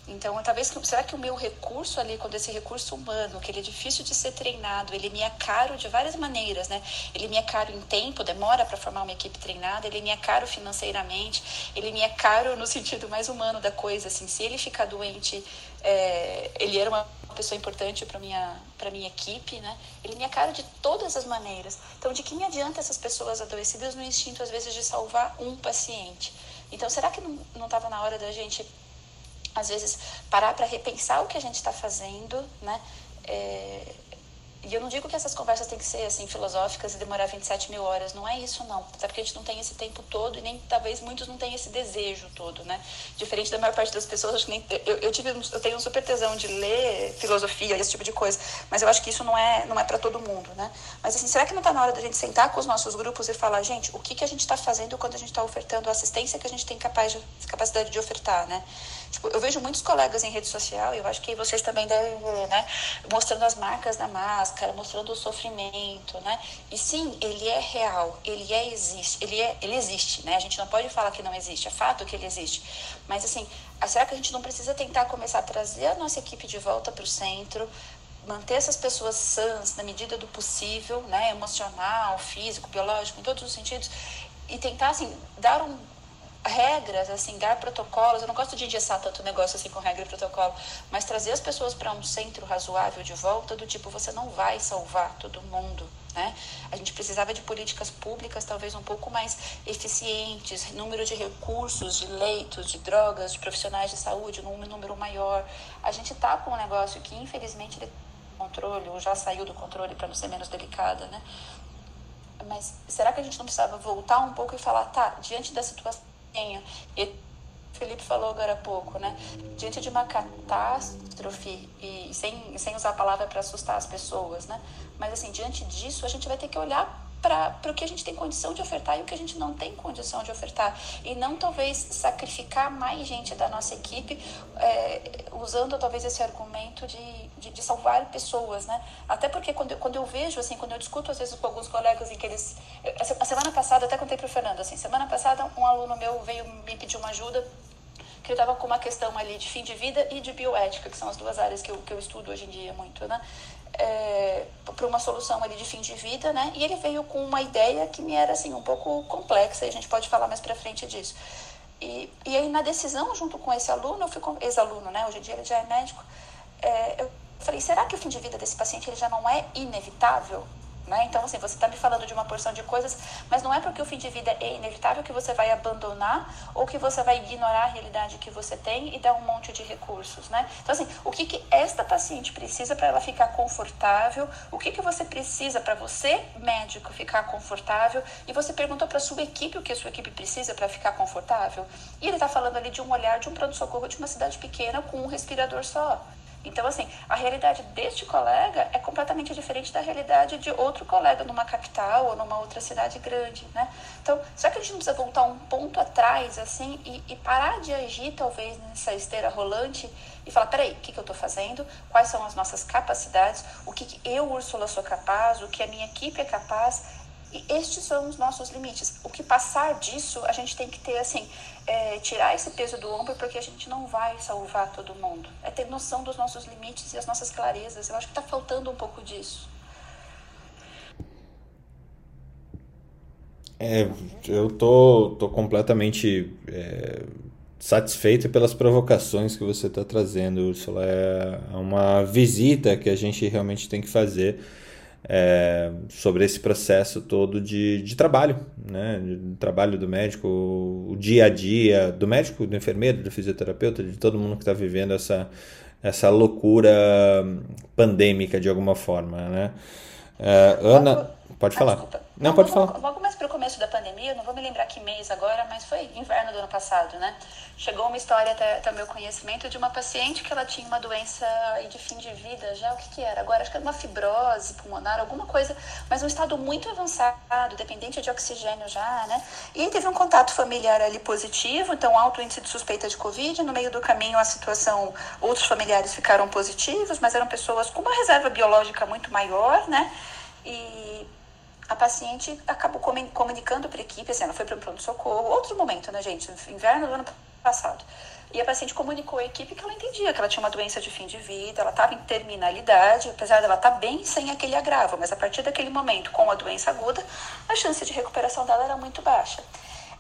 Então, talvez, será que o meu recurso ali, quando esse recurso humano, que ele é difícil de ser treinado, ele me é caro de várias maneiras, né? Ele me é caro em tempo, demora para formar uma equipe treinada, ele me é caro financeiramente, ele me é caro no sentido mais humano da coisa, assim, se ele ficar doente, é, ele era uma pessoa importante para minha para minha equipe, né? Ele me é caro de todas as maneiras. Então, de que me adianta essas pessoas adoecidas no instinto às vezes de salvar um paciente? Então, será que não estava na hora da gente às vezes parar para repensar o que a gente está fazendo, né? É, e eu não digo que essas conversas têm que ser assim filosóficas e demorar 27 mil horas, não é isso não. Até porque a gente não tem esse tempo todo e nem talvez muitos não tenham esse desejo todo, né? Diferente da maior parte das pessoas, acho que nem eu, eu tive eu tenho um super tesão de ler filosofia, esse tipo de coisa, mas eu acho que isso não é não é para todo mundo, né? Mas assim, será que não está na hora da gente sentar com os nossos grupos e falar, gente, o que que a gente está fazendo quando a gente está ofertando a assistência que a gente tem capaz de, capacidade de ofertar, né? Tipo, eu vejo muitos colegas em rede social, e eu acho que vocês também devem ver, né? Mostrando as marcas da máscara, mostrando o sofrimento, né? E sim, ele é real, ele é existe, ele é, ele existe, né? A gente não pode falar que não existe, é fato que ele existe. Mas assim, será que a gente não precisa tentar começar a trazer a nossa equipe de volta para o centro, manter essas pessoas sãs na medida do possível, né? Emocional, físico, biológico, em todos os sentidos, e tentar assim dar um regras, assim, dar protocolos. Eu não gosto de engessar tanto negócio assim com regra e protocolo, mas trazer as pessoas para um centro razoável de volta, do tipo, você não vai salvar todo mundo. Né? A gente precisava de políticas públicas talvez um pouco mais eficientes, número de recursos, de leitos, de drogas, de profissionais de saúde, um número maior. A gente está com um negócio que, infelizmente, ele controle ou já saiu do controle para não ser menos delicada, né? mas será que a gente não precisava voltar um pouco e falar, tá, diante da situação e o Felipe falou agora há pouco, né? Diante de uma catástrofe, e sem, sem usar a palavra para assustar as pessoas, né? Mas assim, diante disso, a gente vai ter que olhar para o que a gente tem condição de ofertar e o que a gente não tem condição de ofertar. E não talvez sacrificar mais gente da nossa equipe é, usando talvez esse argumento de, de, de, salvar pessoas, né? Até porque quando eu, quando eu vejo, assim, quando eu discuto às vezes com alguns colegas em que eles... A semana passada, até contei para o Fernando, assim, semana passada um aluno meu veio me pedir uma ajuda que eu estava com uma questão ali de fim de vida e de bioética, que são as duas áreas que eu, que eu estudo hoje em dia muito, né? É, para uma solução ali de fim de vida, né? E ele veio com uma ideia que me era assim um pouco complexa, e a gente pode falar mais para frente disso. E, e aí na decisão junto com esse aluno, eu fui ex-aluno, né? Hoje em dia ele já é médico. É, eu falei, será que o fim de vida desse paciente ele já não é inevitável? Né? Então, assim, você está me falando de uma porção de coisas, mas não é porque o fim de vida é inevitável que você vai abandonar ou que você vai ignorar a realidade que você tem e dar um monte de recursos, né? Então, assim, o que, que esta paciente precisa para ela ficar confortável? O que, que você precisa para você, médico, ficar confortável? E você perguntou para sua equipe o que a sua equipe precisa para ficar confortável? E ele está falando ali de um olhar de um pronto-socorro de uma cidade pequena com um respirador só. Então, assim, a realidade deste colega é completamente diferente da realidade de outro colega numa capital ou numa outra cidade grande, né? Então, será que a gente não precisa voltar um ponto atrás, assim, e, e parar de agir, talvez, nessa esteira rolante e falar, peraí, o que, que eu estou fazendo? Quais são as nossas capacidades? O que, que eu, Úrsula, sou capaz? O que a minha equipe é capaz? E estes são os nossos limites. O que passar disso, a gente tem que ter, assim, é, tirar esse peso do ombro, porque a gente não vai salvar todo mundo. É ter noção dos nossos limites e as nossas clarezas. Eu acho que está faltando um pouco disso. É, eu tô, tô completamente é, satisfeito pelas provocações que você está trazendo, Ursula. É uma visita que a gente realmente tem que fazer é, sobre esse processo todo de, de trabalho, né? De trabalho do médico, o dia a dia do médico, do enfermeiro, do fisioterapeuta, de todo mundo que está vivendo essa, essa loucura pandêmica de alguma forma, né? É, Ana, pode falar. Ah, não, pode falar. Logo mais para o começo da pandemia, não vou me lembrar que mês agora, mas foi inverno do ano passado, né? Chegou uma história até, até meu conhecimento de uma paciente que ela tinha uma doença de fim de vida já, o que que era? Agora acho que era uma fibrose pulmonar, alguma coisa, mas um estado muito avançado, dependente de oxigênio já, né? E teve um contato familiar ali positivo, então alto índice de suspeita de Covid, no meio do caminho a situação, outros familiares ficaram positivos, mas eram pessoas com uma reserva biológica muito maior, né? E a paciente acabou comunicando para a equipe, assim, ela foi para o pronto-socorro, outro momento, né, gente? Inverno do ano passado. E a paciente comunicou à equipe que ela entendia que ela tinha uma doença de fim de vida, ela estava em terminalidade, apesar dela estar tá bem sem aquele agravo, mas a partir daquele momento, com a doença aguda, a chance de recuperação dela era muito baixa.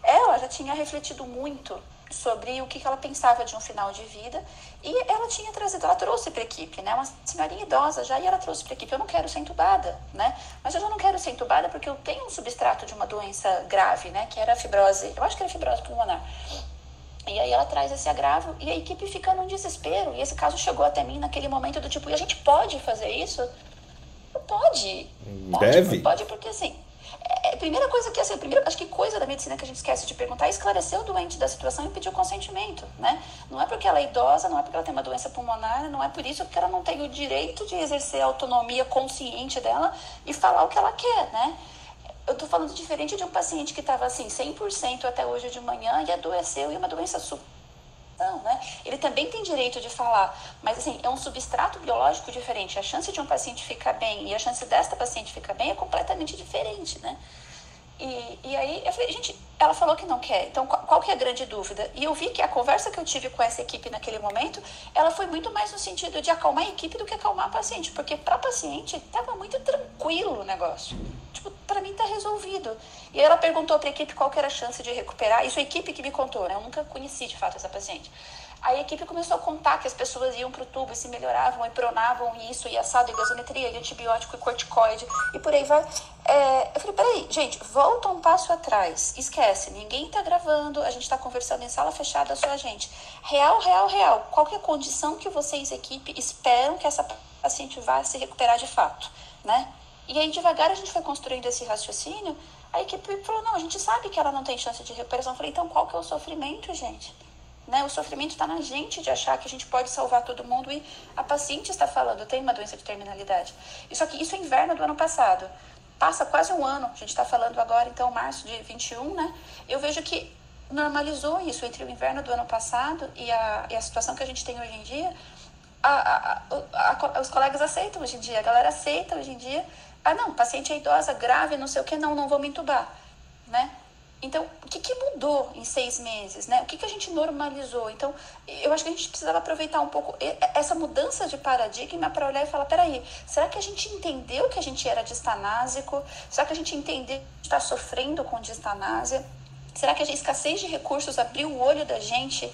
Ela já tinha refletido muito sobre o que ela pensava de um final de vida e ela tinha trazido, ela trouxe para a equipe, né? Uma senhorinha idosa já e ela trouxe para a equipe. Eu não quero ser entubada, né? Mas eu já não quero ser entubada porque eu tenho um substrato de uma doença grave, né? Que era a fibrose, eu acho que era fibrose pulmonar. E aí ela traz esse agravo e a equipe fica num desespero. E esse caso chegou até mim naquele momento do tipo, e a gente pode fazer isso? Pode. pode Deve. Pode, porque assim, é, a primeira coisa que, assim, a primeira, acho que coisa da medicina que a gente esquece de perguntar é esclarecer o doente da situação e pedir o consentimento, né? Não é porque ela é idosa, não é porque ela tem uma doença pulmonar, não é por isso que ela não tem o direito de exercer a autonomia consciente dela e falar o que ela quer, né? Eu tô falando diferente de um paciente que estava assim 100% até hoje de manhã e adoeceu e uma doença super não, né? Ele também tem direito de falar, mas assim, é um substrato biológico diferente. A chance de um paciente ficar bem e a chance desta paciente ficar bem é completamente diferente, né? E, e aí eu falei, gente, ela falou que não quer, então qual, qual que é a grande dúvida? E eu vi que a conversa que eu tive com essa equipe naquele momento, ela foi muito mais no sentido de acalmar a equipe do que acalmar a paciente, porque para a paciente estava muito tranquilo o negócio. Tipo, para mim tá resolvido. E ela perguntou para a equipe qual que era a chance de recuperar, isso a equipe que me contou, né? Eu nunca conheci de fato essa paciente. A equipe começou a contar que as pessoas iam pro tubo e se melhoravam e pronavam isso, e assado, e gasometria, e antibiótico, e corticoide, e por aí vai. É, eu falei, peraí, gente, volta um passo atrás. Esquece, ninguém tá gravando, a gente tá conversando em sala fechada, só a gente. Real, real, real. Qual é a condição que vocês, equipe, esperam que essa paciente vá se recuperar de fato, né? E aí, devagar, a gente foi construindo esse raciocínio. A equipe falou: não, a gente sabe que ela não tem chance de recuperação. Eu falei: então qual que é o sofrimento, gente? Né? O sofrimento está na gente de achar que a gente pode salvar todo mundo e a paciente está falando, tenho uma doença de terminalidade. Só que isso é inverno do ano passado. Passa quase um ano, a gente está falando agora, então, março de 21, né? Eu vejo que normalizou isso entre o inverno do ano passado e a, e a situação que a gente tem hoje em dia. A, a, os colegas aceitam hoje em dia, a galera aceita hoje em dia. Ah, não, paciente é idosa, grave, não sei o que, não, não vou me entubar, né? Então, o que, que mudou em seis meses? Né? O que, que a gente normalizou? Então, eu acho que a gente precisava aproveitar um pouco essa mudança de paradigma para olhar e falar: peraí, será que a gente entendeu que a gente era distanásico? Será que a gente entendeu que está sofrendo com distanásia? Será que a escassez de recursos abriu o olho da gente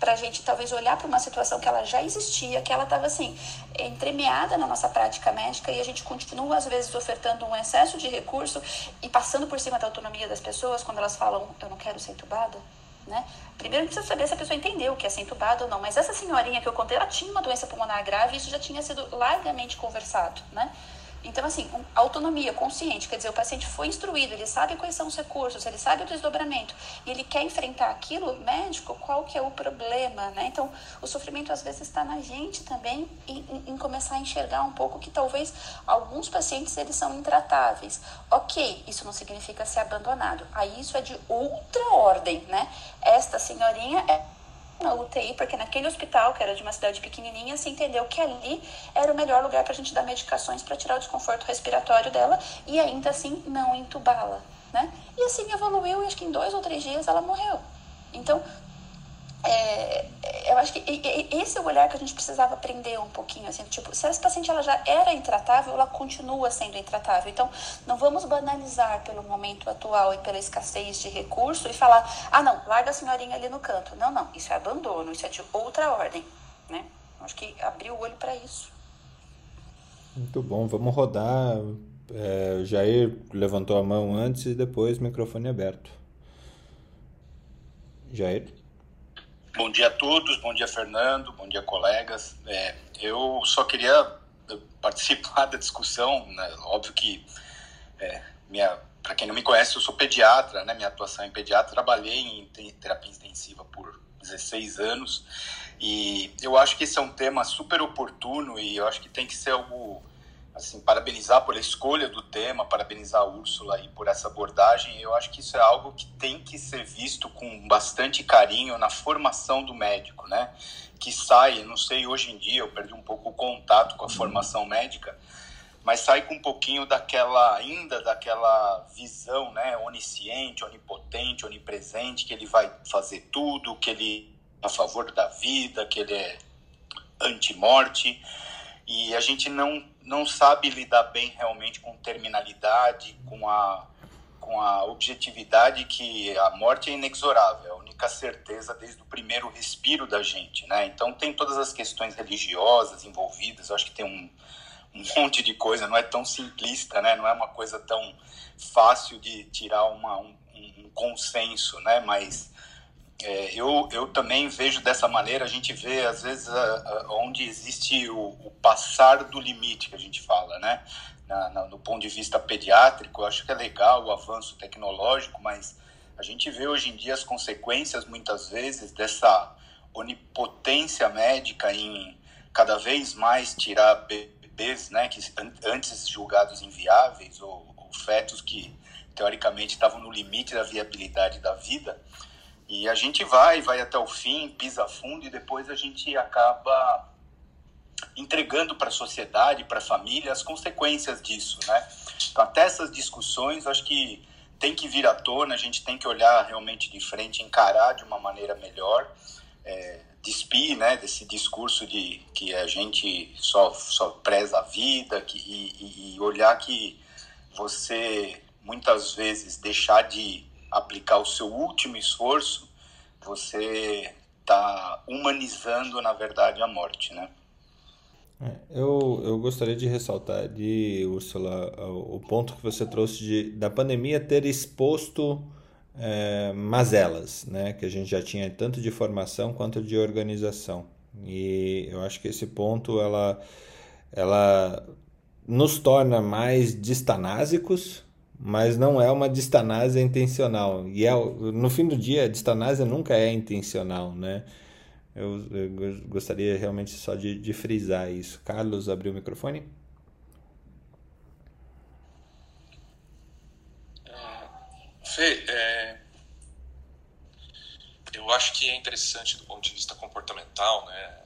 para a gente talvez olhar para uma situação que ela já existia, que ela estava assim, entremeada na nossa prática médica e a gente continua às vezes ofertando um excesso de recurso e passando por cima da autonomia das pessoas quando elas falam eu não quero ser entubada, né? Primeiro precisa saber se a pessoa entendeu o que é ser entubada ou não, mas essa senhorinha que eu contei, ela tinha uma doença pulmonar grave e isso já tinha sido largamente conversado, né? Então, assim, autonomia, consciente, quer dizer, o paciente foi instruído, ele sabe quais são os recursos, ele sabe o desdobramento, e ele quer enfrentar aquilo, médico, qual que é o problema, né? Então, o sofrimento às vezes está na gente também, em, em, começar a enxergar um pouco que talvez alguns pacientes, eles são intratáveis. Ok, isso não significa ser abandonado, aí isso é de outra ordem, né? Esta senhorinha é na UTI, porque naquele hospital, que era de uma cidade pequenininha, se entendeu que ali era o melhor lugar para a gente dar medicações para tirar o desconforto respiratório dela e ainda assim não entubá-la, né? E assim evoluiu e acho que em dois ou três dias ela morreu. Então, é, eu acho que esse é o olhar que a gente precisava aprender um pouquinho, assim, tipo, se essa paciente ela já era intratável, ela continua sendo intratável. Então, não vamos banalizar pelo momento atual e pela escassez de recurso e falar, ah, não, larga a senhorinha ali no canto. Não, não, isso é abandono, isso é de outra ordem, né? Acho que abriu o olho para isso. Muito bom, vamos rodar. É, o Jair levantou a mão antes e depois microfone aberto. Jair? Bom dia a todos, bom dia Fernando, bom dia colegas. É, eu só queria eh, participar da discussão, né? óbvio que é, minha para quem não me conhece, eu sou pediatra, né? Minha atuação em pediatra, trabalhei em terapia intensiva por 16 anos e eu acho que esse é um tema super oportuno e eu acho que tem que ser algo assim, parabenizar pela escolha do tema, parabenizar a Úrsula aí por essa abordagem. Eu acho que isso é algo que tem que ser visto com bastante carinho na formação do médico, né? Que sai, não sei, hoje em dia eu perdi um pouco o contato com a formação médica, mas sai com um pouquinho daquela, ainda daquela visão, né? Onisciente, onipotente, onipresente, que ele vai fazer tudo, que ele é a favor da vida, que ele é anti-morte. E a gente não não sabe lidar bem realmente com terminalidade, com a, com a objetividade que a morte é inexorável, é a única certeza desde o primeiro respiro da gente, né? Então tem todas as questões religiosas envolvidas, acho que tem um, um monte de coisa, não é tão simplista, né? Não é uma coisa tão fácil de tirar uma, um, um consenso, né? Mas é, eu, eu também vejo dessa maneira, a gente vê às vezes a, a, onde existe o, o, passar do limite que a gente fala, né? Na, na, no ponto de vista pediátrico, eu acho que é legal o avanço tecnológico, mas a gente vê hoje em dia as consequências muitas vezes dessa onipotência médica em cada vez mais tirar bebês, né, que antes julgados inviáveis ou, ou fetos que teoricamente estavam no limite da viabilidade da vida e a gente vai, vai até o fim, pisa fundo e depois a gente acaba entregando para a sociedade, para a família, as consequências disso, né? Então, até essas discussões, acho que tem que vir à tona, a gente tem que olhar realmente de frente, encarar de uma maneira melhor, é, despir, né, desse discurso de que a gente só, só preza a vida que, e, e olhar que você, muitas vezes, deixar de aplicar o seu último esforço, você está humanizando, na verdade, a morte, né? É, eu, eu gostaria de ressaltar de Úrsula o ponto que você trouxe de, da pandemia ter exposto é, mazelas, né, que a gente já tinha tanto de formação quanto de organização. E eu acho que esse ponto ela, ela nos torna mais distanásicos, mas não é uma distanásia intencional. E é, no fim do dia, a distanásia nunca é intencional, né? Eu, eu gostaria realmente só de, de, frisar isso. Carlos, abriu o microfone? Fê, é, eu acho que é interessante do ponto de vista comportamental, né?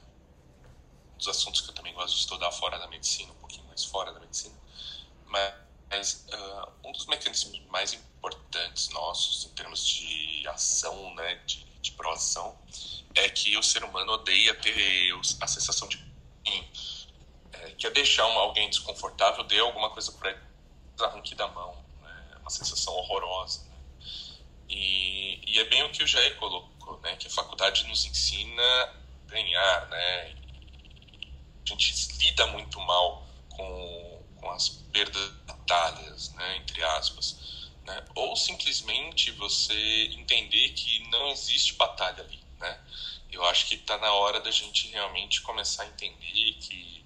Um dos assuntos que eu também gosto de estudar fora da medicina, um pouquinho mais fora da medicina, mas uh, um dos mecanismos mais importantes nossos em termos de ação, né, de, de proação, é que o ser humano odeia ter a sensação de é, que é deixar uma, alguém desconfortável, dê alguma coisa para ele, arranque da mão, né? Uma sensação horrorosa. Né? E, e, é bem o que o Jair colocou, né? Que a faculdade nos ensina a ganhar, né? A gente lida muito mal com, com as perdas batalhas, né? Entre aspas. Né? Ou simplesmente você entender que não existe batalha ali, né? Eu acho que está na hora da gente realmente começar a entender que,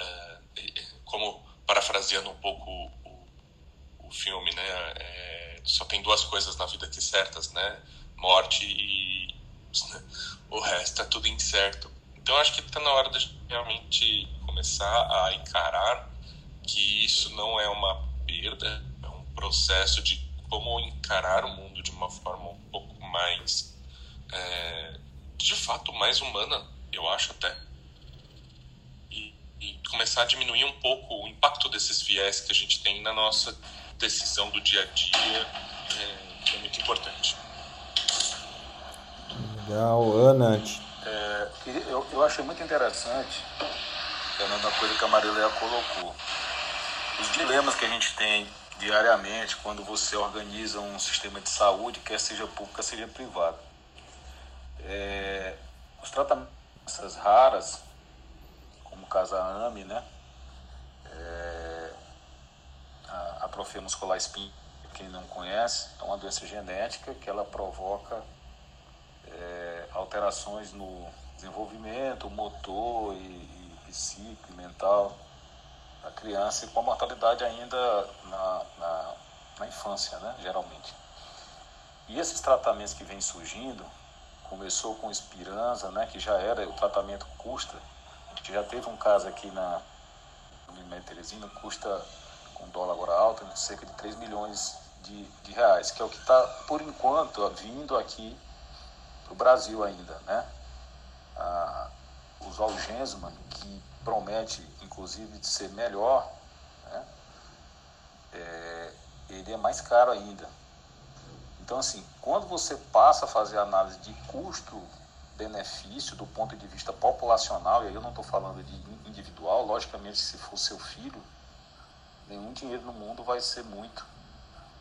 uh, como parafraseando um pouco o, o filme, né? É, só tem duas coisas na vida que certas, né? Morte e o resto é tudo incerto. Então acho que está na hora de realmente começar a encarar que isso não é uma perda, é um processo de como encarar o mundo de uma forma um pouco mais é, de fato mais humana, eu acho até. E, e, começar a diminuir um pouco o impacto desses viés que a gente tem na nossa decisão do dia a dia, é, que é muito importante. Legal, Ana. É, eu, eu achei muito interessante, Fernando, a coisa que a Marileia colocou. Os dilemas que a gente tem diariamente quando você organiza um sistema de saúde, quer seja público, quer seja privado é, os tratamentos raras, como o caso da né? É, a atrofia muscular espinha, quem não conhece, é uma doença genética que ela provoca é, alterações no desenvolvimento motor e, e psíquico e mental da criança e com a mortalidade ainda na, na, na infância, né, geralmente. E esses tratamentos que vêm surgindo, começou com Espiranza, né, que já era, o tratamento custa, a gente já teve um caso aqui na Unimed Teresina, custa com dólar agora alto, cerca de 3 milhões de, de reais, que é o que está, por enquanto, vindo aqui para o Brasil ainda, né? Ah, os Algensman, que promete, inclusive, de ser melhor, né? É, ele é mais caro ainda. Então, assim, quando você passa a fazer análise de custo-benefício do ponto de vista populacional, e aí eu não estou falando de individual, logicamente, se for seu filho, nenhum dinheiro no mundo vai ser muito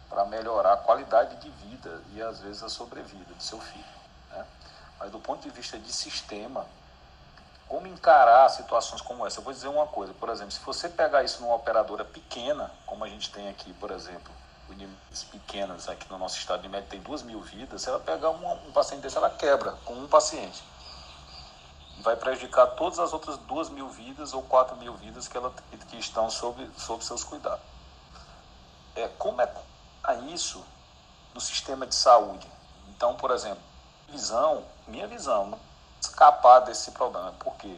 para melhorar a qualidade de vida e, às vezes, a sobrevida do seu filho. Né? Mas, do ponto de vista de sistema, como encarar situações como essa? Eu vou dizer uma coisa, por exemplo, se você pegar isso numa operadora pequena, como a gente tem aqui, por exemplo, unidades pequenas aqui no nosso estado de média tem duas mil vidas, se ela pegar um, um paciente desse, ela quebra com um paciente. Vai prejudicar todas as outras duas mil vidas ou quatro mil vidas que, ela, que estão sob, sob seus cuidados. É, como é isso no sistema de saúde? Então, por exemplo, visão, minha visão, escapar desse problema. Por quê?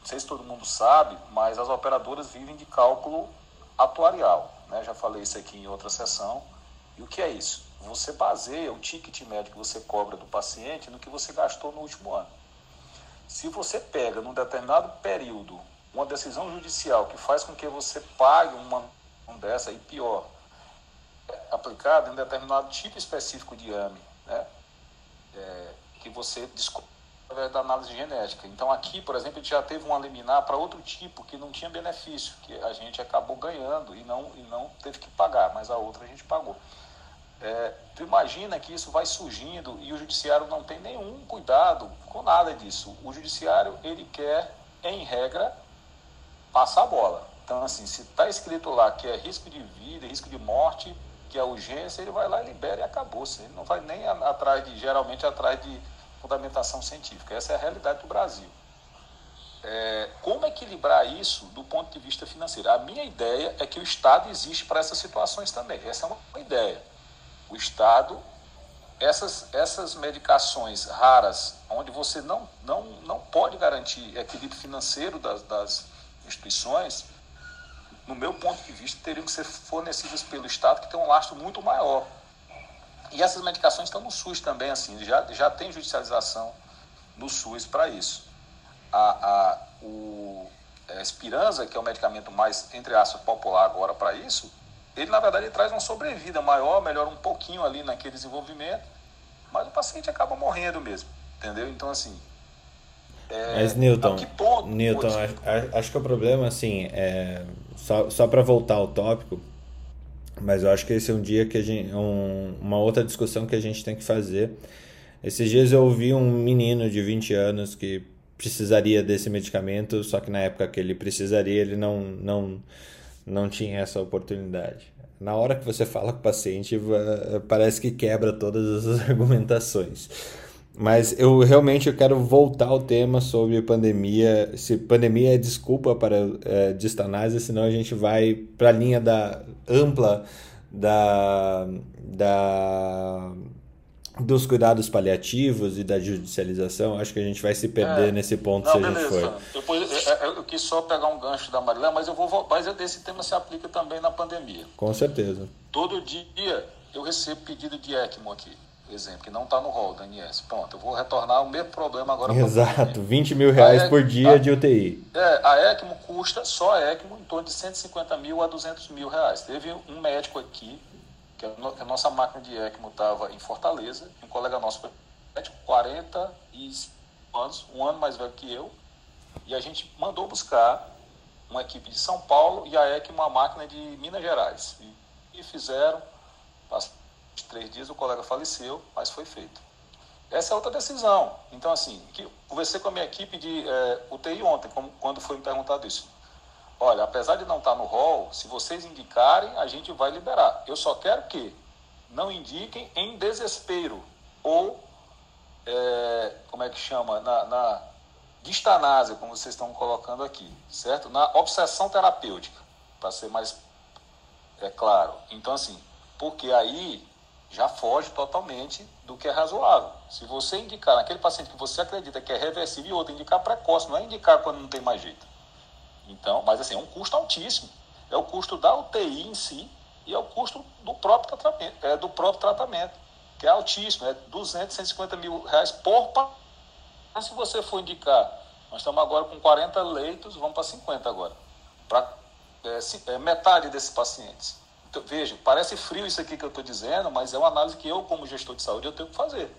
Não sei se todo mundo sabe, mas as operadoras vivem de cálculo atuarial. Né? Já falei isso aqui em outra sessão. E o que é isso? Você baseia o ticket médio que você cobra do paciente no que você gastou no último ano. Se você pega num determinado período uma decisão judicial que faz com que você pague uma, uma dessa e pior, aplicada em um determinado tipo específico de AME, né? É, que você descobre através da análise genética. Então aqui, por exemplo, a gente já teve um liminar para outro tipo que não tinha benefício, que a gente acabou ganhando e não, e não teve que pagar, mas a outra a gente pagou. É, tu imagina que isso vai surgindo e o judiciário não tem nenhum cuidado com nada disso. O judiciário ele quer, em regra, passar a bola. Então assim, se está escrito lá que é risco de vida, risco de morte, que é urgência, ele vai lá e libera e acabou. Ele não vai nem atrás de, geralmente atrás de fundamentação científica. Essa é a realidade do Brasil. É, como equilibrar isso do ponto de vista financeiro. A minha ideia é que o Estado existe para essas situações também. Essa é uma ideia. O Estado, essas, essas medicações raras, onde você não, não, não pode garantir equilíbrio financeiro das, das instituições, no meu ponto de vista, teriam que ser fornecidas pelo Estado, que tem um lastro muito maior. E essas medicações estão no SUS também, assim, já, já tem judicialização no SUS para isso. A, a, o a Espiranza, que é o medicamento mais, entre aspas, popular agora para isso, ele, na verdade, ele traz uma sobrevida maior, melhora um pouquinho ali naquele desenvolvimento, mas o paciente acaba morrendo mesmo, entendeu? Então, assim, é, Mas, Newton, Newton acho, acho, que o problema, assim, é, só, só para voltar ao tópico, mas eu acho que esse é um dia que a gente, um, uma outra discussão que a gente tem que fazer. Esses dias eu ouvi um menino de 20 anos que precisaria desse medicamento, só que na época que ele precisaria, ele não, não, não tinha essa oportunidade. Na hora que você fala com o paciente, parece que quebra todas as argumentações. Mas eu realmente eu quero voltar ao tema sobre pandemia. Se pandemia é desculpa para é, distanase, senão a gente vai para a linha da ampla da, da dos cuidados paliativos e da judicialização. Acho que a gente vai se perder é, nesse ponto não, se a gente for. Depois, eu, eu, quis só pegar um gancho da Marilena, mas eu vou mas esse tema se aplica também na pandemia. Com certeza. Todo dia eu recebo pedido de ECMO aqui exemplo, que não está no rol da ANS. Pronto, eu vou retornar o mesmo problema agora. Exato, 20 mil reais por dia a, de UTI. É, a ECMO custa, só a ECMO, em torno de 150 mil a 200 mil reais. Teve um médico aqui, que a, nossa máquina de ECMO estava em Fortaleza, um colega nosso, médico, 40 anos, um ano mais velho que eu, e a gente mandou buscar uma equipe de São Paulo e a ECMO, uma máquina de Minas Gerais. E, e fizeram, três dias o colega faleceu, mas foi feito. Essa é outra decisão. Então, assim, que, conversei com a minha equipe de é, UTI ontem, como, quando foi me perguntado isso. Olha, apesar de não estar no rol, se vocês indicarem, a gente vai liberar. Eu só quero que não indiquem em desespero ou, é, como é que chama, na, na distanásia, como vocês estão colocando aqui, certo? Na obsessão terapêutica, para ser mais é claro. Então, assim, porque aí já foge totalmente do que é razoável. Se você indicar naquele paciente que você acredita que é reversível e outro indicar precoce, não é indicar quando não tem mais jeito. Então, mas assim, é um custo altíssimo. É o custo da UTI em si e é o custo do próprio tratamento, é, do próprio tratamento que é altíssimo, é 200, 150 mil reais por paciente. Mas se você for indicar, nós estamos agora com 40 leitos, vamos para 50 agora, para é, é, metade desses pacientes. Então, veja, parece frio isso aqui que eu estou dizendo, mas é uma análise que eu, como gestor de saúde, eu tenho que fazer.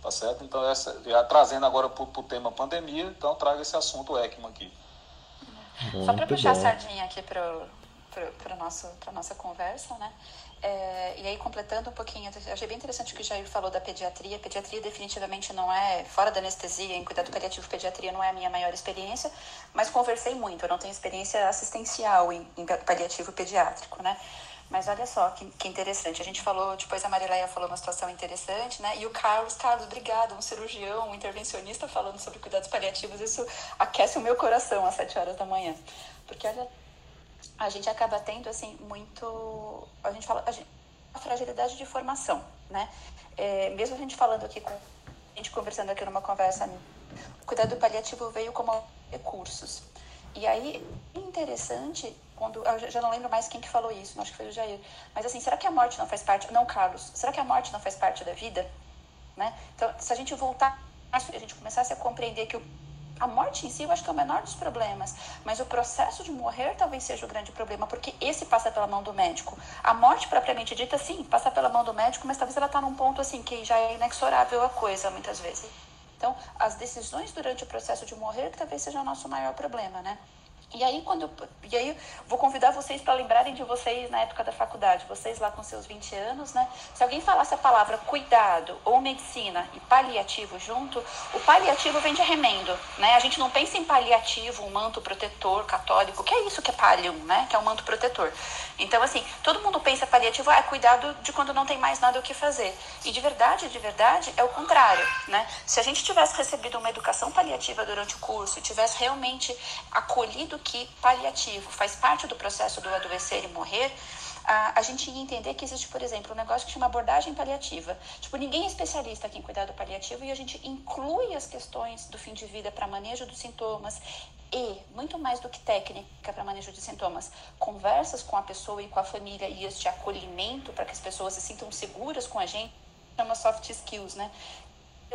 Tá certo? Então, essa, já trazendo agora para o tema pandemia, então traga esse assunto ECMO aqui. Muito Só para puxar bom. a sardinha aqui para a nossa conversa, né? É, e aí, completando um pouquinho, eu achei bem interessante o que o Jair falou da pediatria. Pediatria definitivamente não é, fora da anestesia, em cuidado paliativo, pediatria não é a minha maior experiência, mas conversei muito. Eu não tenho experiência assistencial em, em paliativo pediátrico, né? Mas olha só que, que interessante. A gente falou, depois a Marileia falou uma situação interessante, né? E o Carlos, Carlos, obrigado, um cirurgião, um intervencionista falando sobre cuidados paliativos. Isso aquece o meu coração às sete horas da manhã. Porque olha, a gente acaba tendo, assim, muito. A gente fala. A, gente, a fragilidade de formação, né? É, mesmo a gente falando aqui com. A gente conversando aqui numa conversa, o cuidado paliativo veio como recursos. E aí, interessante quando eu já não lembro mais quem que falou isso, acho que foi o Jair. Mas assim, será que a morte não faz parte? Não, Carlos. Será que a morte não faz parte da vida? Né? Então, se a gente voltar, a gente começasse a compreender que o, a morte em si, eu acho que é o menor dos problemas, mas o processo de morrer talvez seja o grande problema, porque esse passa pela mão do médico. A morte propriamente dita, sim, passa pela mão do médico, mas talvez ela está num ponto assim que já é inexorável a coisa muitas vezes. Então, as decisões durante o processo de morrer talvez seja o nosso maior problema, né? E aí, quando eu, e aí, vou convidar vocês para lembrarem de vocês na época da faculdade, vocês lá com seus 20 anos, né? Se alguém falasse a palavra cuidado ou medicina e paliativo junto, o paliativo vem de remendo, né? A gente não pensa em paliativo, um manto protetor católico, que é isso que é palium, né? Que é um manto protetor. Então, assim, todo mundo pensa paliativo, ah, é cuidado de quando não tem mais nada o que fazer. E de verdade, de verdade, é o contrário, né? Se a gente tivesse recebido uma educação paliativa durante o curso tivesse realmente acolhido que paliativo faz parte do processo do adoecer e morrer, a, a gente ia entender que existe, por exemplo, um negócio que chama abordagem paliativa. Tipo, ninguém é especialista aqui em cuidado paliativo e a gente inclui as questões do fim de vida para manejo dos sintomas e, muito mais do que técnica para manejo de sintomas, conversas com a pessoa e com a família e este acolhimento para que as pessoas se sintam seguras com a gente, chama soft skills, né?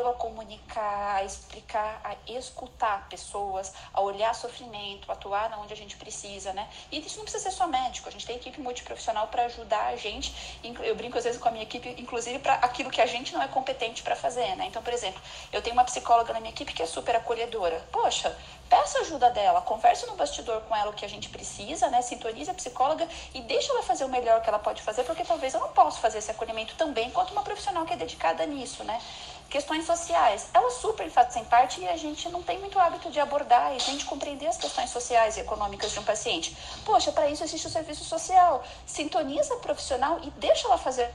A comunicar, a explicar, a escutar pessoas, a olhar sofrimento, atuar onde a gente precisa, né? E isso não precisa ser só médico, a gente tem equipe multiprofissional para ajudar a gente. Eu brinco às vezes com a minha equipe, inclusive para aquilo que a gente não é competente para fazer, né? Então, por exemplo, eu tenho uma psicóloga na minha equipe que é super acolhedora. Poxa, peça ajuda dela, converse no bastidor com ela o que a gente precisa, né? Sintonize a psicóloga e deixa ela fazer o melhor que ela pode fazer, porque talvez eu não possa fazer esse acolhimento também quanto uma profissional que é dedicada nisso, né? Questões sociais, elas super fazem parte e a gente não tem muito hábito de abordar e de compreender as questões sociais e econômicas de um paciente. Poxa, para isso existe o serviço social. Sintoniza a profissional e deixa ela fazer.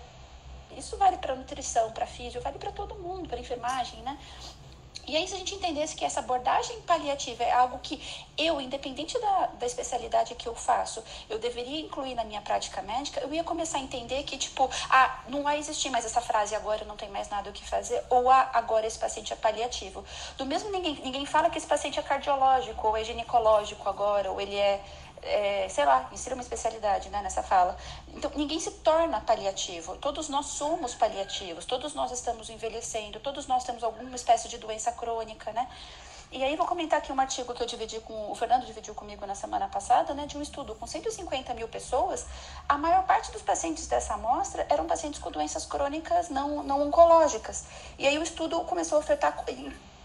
Isso vale para nutrição, para físio, vale para todo mundo, para enfermagem, né? E aí, se a gente entendesse que essa abordagem paliativa é algo que eu, independente da, da especialidade que eu faço, eu deveria incluir na minha prática médica, eu ia começar a entender que, tipo, ah, não vai existir mais essa frase agora não tem mais nada o que fazer, ou ah, agora esse paciente é paliativo. Do mesmo, ninguém, ninguém fala que esse paciente é cardiológico, ou é ginecológico agora, ou ele é é, sei lá, insira uma especialidade né, nessa fala. Então, ninguém se torna paliativo. Todos nós somos paliativos, todos nós estamos envelhecendo, todos nós temos alguma espécie de doença crônica, né? E aí vou comentar aqui um artigo que eu dividi com o Fernando dividiu comigo na semana passada, né, de um estudo com 150 mil pessoas. A maior parte dos pacientes dessa amostra eram pacientes com doenças crônicas não, não oncológicas. E aí o estudo começou a ofertar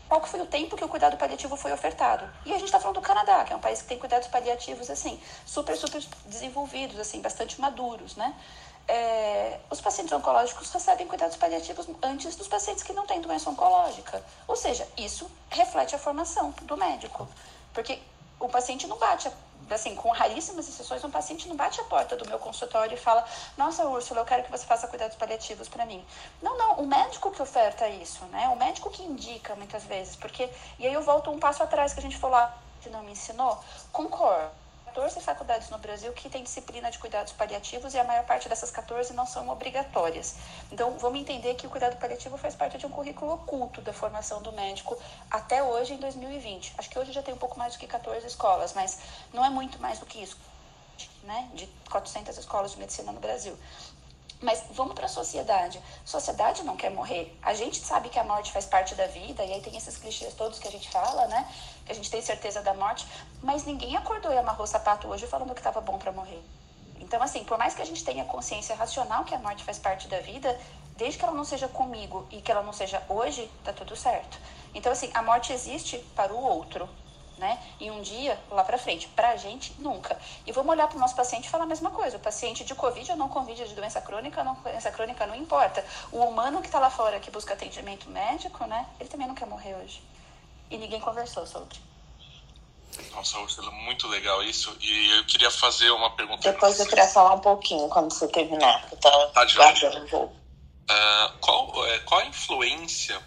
qual que foi o tempo que o cuidado paliativo foi ofertado. E a gente está falando do Canadá, que é um país que tem cuidados paliativos, assim, super, super desenvolvidos, assim, bastante maduros, né? É, os pacientes oncológicos recebem cuidados paliativos antes dos pacientes que não têm doença oncológica. Ou seja, isso reflete a formação do médico. Porque o paciente não bate assim, com raríssimas exceções, um paciente não bate a porta do meu consultório e fala: Nossa, Úrsula, eu quero que você faça cuidados paliativos para mim. Não, não, o médico que oferta isso, né? O médico que indica muitas vezes, porque. E aí eu volto um passo atrás que a gente falou, ah, que não me ensinou. Concordo 14 faculdades no Brasil que têm disciplina de cuidados paliativos e a maior parte dessas 14 não são obrigatórias. Então, vamos entender que o cuidado paliativo faz parte de um currículo oculto da formação do médico até hoje, em 2020. Acho que hoje já tem um pouco mais do que 14 escolas, mas não é muito mais do que isso, né? De 400 escolas de medicina no Brasil. Mas vamos para a sociedade. Sociedade não quer morrer. A gente sabe que a morte faz parte da vida, e aí tem esses clichês todos que a gente fala, né? A gente tem certeza da morte, mas ninguém acordou e amarrou o sapato hoje falando que estava bom para morrer. Então, assim, por mais que a gente tenha consciência racional que a morte faz parte da vida, desde que ela não seja comigo e que ela não seja hoje, tá tudo certo. Então, assim, a morte existe para o outro, né? E um dia lá para frente. Para a gente, nunca. E vamos olhar para o nosso paciente e falar a mesma coisa. O paciente de Covid ou não Covid, de doença crônica, não doença crônica, não importa. O humano que está lá fora, que busca atendimento médico, né? Ele também não quer morrer hoje. E ninguém conversou sobre. Nossa, Ursula, muito legal isso. E eu queria fazer uma pergunta. Depois eu queria falar um pouquinho quando você terminar. Eu tava tá guardando um pouco. Uh, qual, é, qual a influência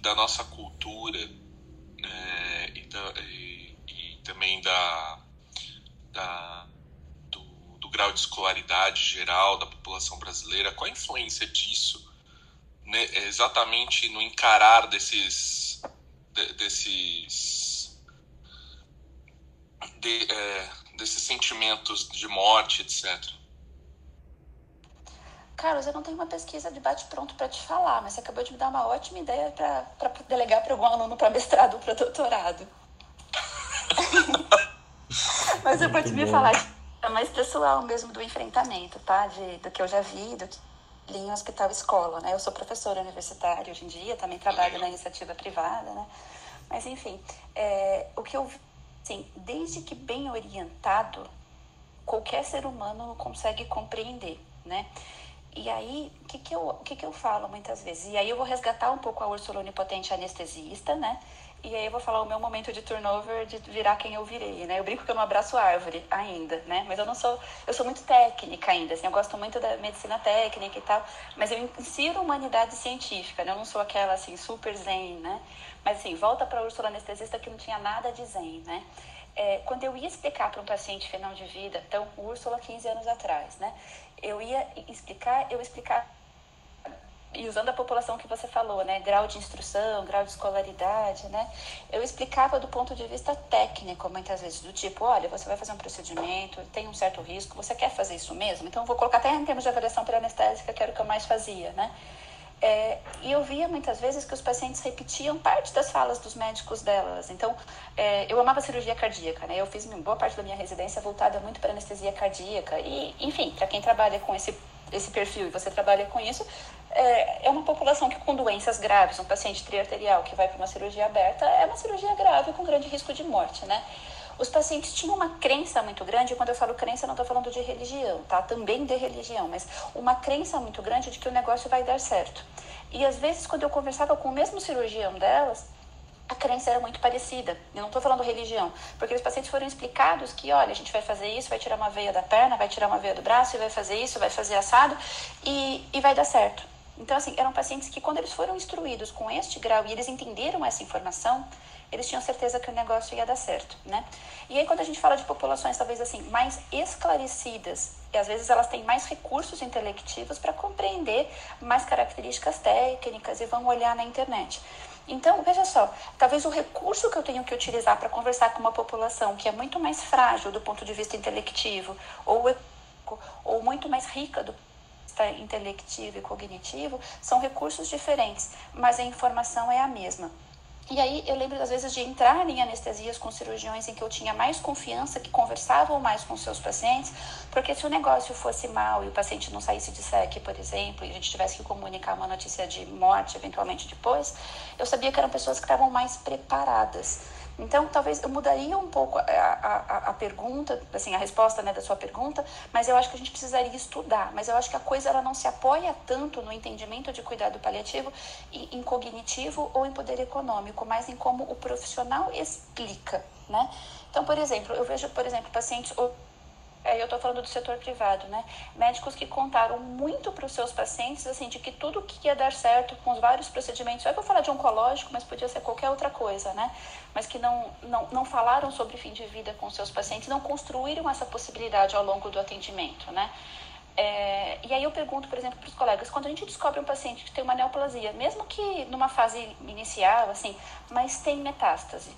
da nossa cultura é, e, da, também da, da do, do, grau de escolaridade geral da população brasileira, qual a influência disso né, exatamente no encarar desses, de, desses, de, é, desses sentimentos de morte, etc. Carlos, eu não tenho uma pesquisa de bate-pronto para te falar, mas você acabou de me dar uma ótima ideia para delegar para algum aluno para mestrado ou para doutorado. Mas eu posso me falar é mais pessoal mesmo do enfrentamento, tá? De, do que eu já vi, do que em hospital escola, né? Eu sou professora universitária hoje em dia, também trabalho na iniciativa privada, né? Mas enfim, é, o que eu assim, desde que bem orientado, qualquer ser humano consegue compreender, né? E aí, o que, que, eu, que, que eu falo muitas vezes? E aí eu vou resgatar um pouco a Úrsula Onipotente anestesista, né? E aí eu vou falar o meu momento de turnover, de virar quem eu virei, né? Eu brinco que eu não abraço árvore ainda, né? Mas eu não sou, eu sou muito técnica ainda, assim, eu gosto muito da medicina técnica e tal, mas eu insiro humanidade científica, né? Eu não sou aquela, assim, super zen, né? Mas, assim, volta para a Úrsula anestesista que não tinha nada de zen, né? É, quando eu ia explicar para um paciente final de vida, então, Úrsula 15 anos atrás, né? Eu ia explicar, eu explicar e usando a população que você falou, né, grau de instrução, grau de escolaridade, né, eu explicava do ponto de vista técnico, muitas vezes, do tipo, olha, você vai fazer um procedimento, tem um certo risco, você quer fazer isso mesmo? Então, vou colocar até em termos de avaliação pré-anestésica, que era o que eu mais fazia, né, é, e eu via muitas vezes que os pacientes repetiam parte das falas dos médicos delas. Então, é, eu amava cirurgia cardíaca, né? Eu fiz boa parte da minha residência voltada muito para anestesia cardíaca. E, enfim, para quem trabalha com esse, esse perfil e você trabalha com isso, é, é uma população que com doenças graves, um paciente triarterial que vai para uma cirurgia aberta, é uma cirurgia grave com grande risco de morte, né? Os pacientes tinham uma crença muito grande, e quando eu falo crença, não estou falando de religião, tá? Também de religião, mas uma crença muito grande de que o negócio vai dar certo. E às vezes, quando eu conversava com o mesmo cirurgião delas, a crença era muito parecida. Eu não estou falando religião, porque os pacientes foram explicados que, olha, a gente vai fazer isso, vai tirar uma veia da perna, vai tirar uma veia do braço, e vai fazer isso, vai fazer assado, e, e vai dar certo. Então, assim, eram pacientes que, quando eles foram instruídos com este grau e eles entenderam essa informação, eles tinham certeza que o negócio ia dar certo, né? E aí quando a gente fala de populações talvez assim mais esclarecidas, e às vezes elas têm mais recursos intelectivos para compreender mais características técnicas e vão olhar na internet. Então, veja só, talvez o recurso que eu tenho que utilizar para conversar com uma população que é muito mais frágil do ponto de vista intelectivo ou ou muito mais rica do intelectivo e cognitivo são recursos diferentes, mas a informação é a mesma. E aí eu lembro às vezes de entrar em anestesias com cirurgiões em que eu tinha mais confiança, que conversavam mais com seus pacientes, porque se o negócio fosse mal e o paciente não saísse de SEC, por exemplo, e a gente tivesse que comunicar uma notícia de morte eventualmente depois, eu sabia que eram pessoas que estavam mais preparadas. Então, talvez eu mudaria um pouco a, a, a pergunta, assim, a resposta né, da sua pergunta, mas eu acho que a gente precisaria estudar. Mas eu acho que a coisa ela não se apoia tanto no entendimento de cuidado paliativo em, em cognitivo ou em poder econômico, mas em como o profissional explica, né? Então, por exemplo, eu vejo, por exemplo, pacientes eu estou falando do setor privado, né? Médicos que contaram muito para os seus pacientes, assim, de que tudo que ia dar certo com os vários procedimentos, eu vou falar de oncológico, mas podia ser qualquer outra coisa, né? Mas que não, não, não falaram sobre fim de vida com seus pacientes, não construíram essa possibilidade ao longo do atendimento, né? É, e aí eu pergunto, por exemplo, para os colegas, quando a gente descobre um paciente que tem uma neoplasia, mesmo que numa fase inicial, assim, mas tem metástase,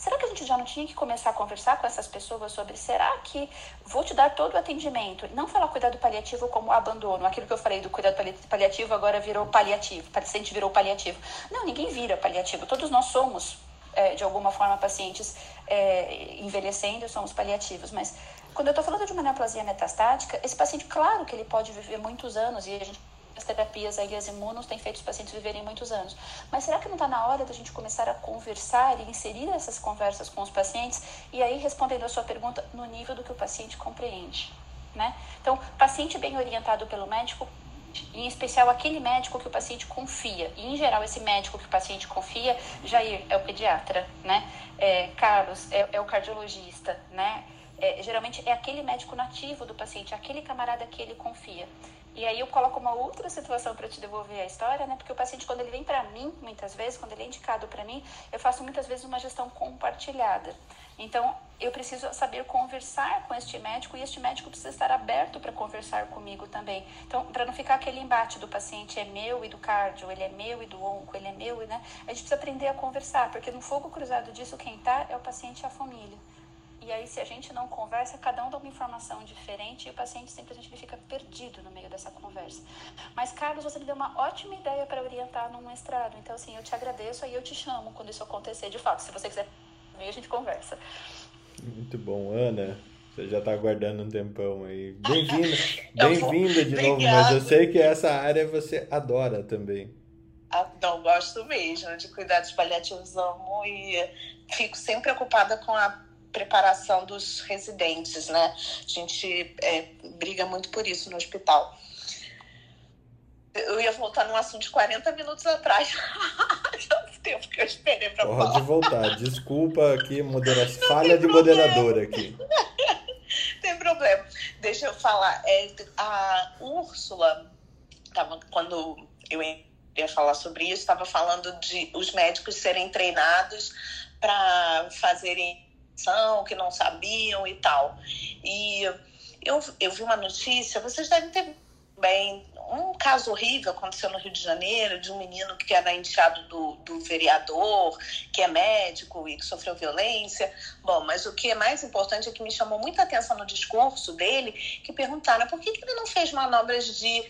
Será que a gente já não tinha que começar a conversar com essas pessoas sobre será que vou te dar todo o atendimento? Não falar cuidado paliativo como abandono, aquilo que eu falei do cuidado paliativo agora virou paliativo, o paciente virou paliativo. Não, ninguém vira paliativo, todos nós somos é, de alguma forma pacientes é, envelhecendo, somos paliativos, mas quando eu estou falando de uma neoplasia metastática, esse paciente, claro que ele pode viver muitos anos e a gente as terapias aí, as imunos têm feito os pacientes viverem muitos anos. Mas será que não está na hora da gente começar a conversar e inserir essas conversas com os pacientes e aí respondendo a sua pergunta no nível do que o paciente compreende, né? Então, paciente bem orientado pelo médico, em especial aquele médico que o paciente confia. E, em geral, esse médico que o paciente confia, Jair, é o pediatra, né? É, Carlos, é, é o cardiologista, né? É, geralmente é aquele médico nativo do paciente, aquele camarada que ele confia. E aí eu coloco uma outra situação para te devolver a história, né? Porque o paciente, quando ele vem para mim, muitas vezes, quando ele é indicado para mim, eu faço muitas vezes uma gestão compartilhada. Então, eu preciso saber conversar com este médico e este médico precisa estar aberto para conversar comigo também. Então, para não ficar aquele embate do paciente é meu e do cardio, ele é meu e do onco, ele é meu, né? A gente precisa aprender a conversar, porque no fogo cruzado disso, quem está é o paciente e a família. E aí, se a gente não conversa, cada um dá uma informação diferente e o paciente simplesmente fica perdido no meio dessa conversa. Mas, Carlos, você me deu uma ótima ideia para orientar num mestrado. Então, assim, eu te agradeço e eu te chamo quando isso acontecer de fato. Se você quiser vir, a gente conversa. Muito bom, Ana. Você já está aguardando um tempão aí. Bem-vinda, bem-vinda de novo, mas eu sei que essa área você adora também. Ah, não, gosto mesmo de cuidados paliativos, amo e fico sempre preocupada com a preparação dos residentes, né? A gente é, briga muito por isso no hospital. Eu ia voltar num assunto de 40 minutos atrás. Tanto tempo que eu esperei para falar. Pode voltar. Desculpa aqui, modera... falha de moderadora aqui. tem problema. Deixa eu falar. É, a Úrsula, tava, quando eu ia falar sobre isso, estava falando de os médicos serem treinados para fazerem que não sabiam e tal. E eu, eu vi uma notícia, vocês devem ter bem um caso horrível aconteceu no Rio de Janeiro de um menino que era enteado do, do vereador, que é médico e que sofreu violência. Bom, mas o que é mais importante é que me chamou muita atenção no discurso dele, que perguntaram por que, que ele não fez manobras de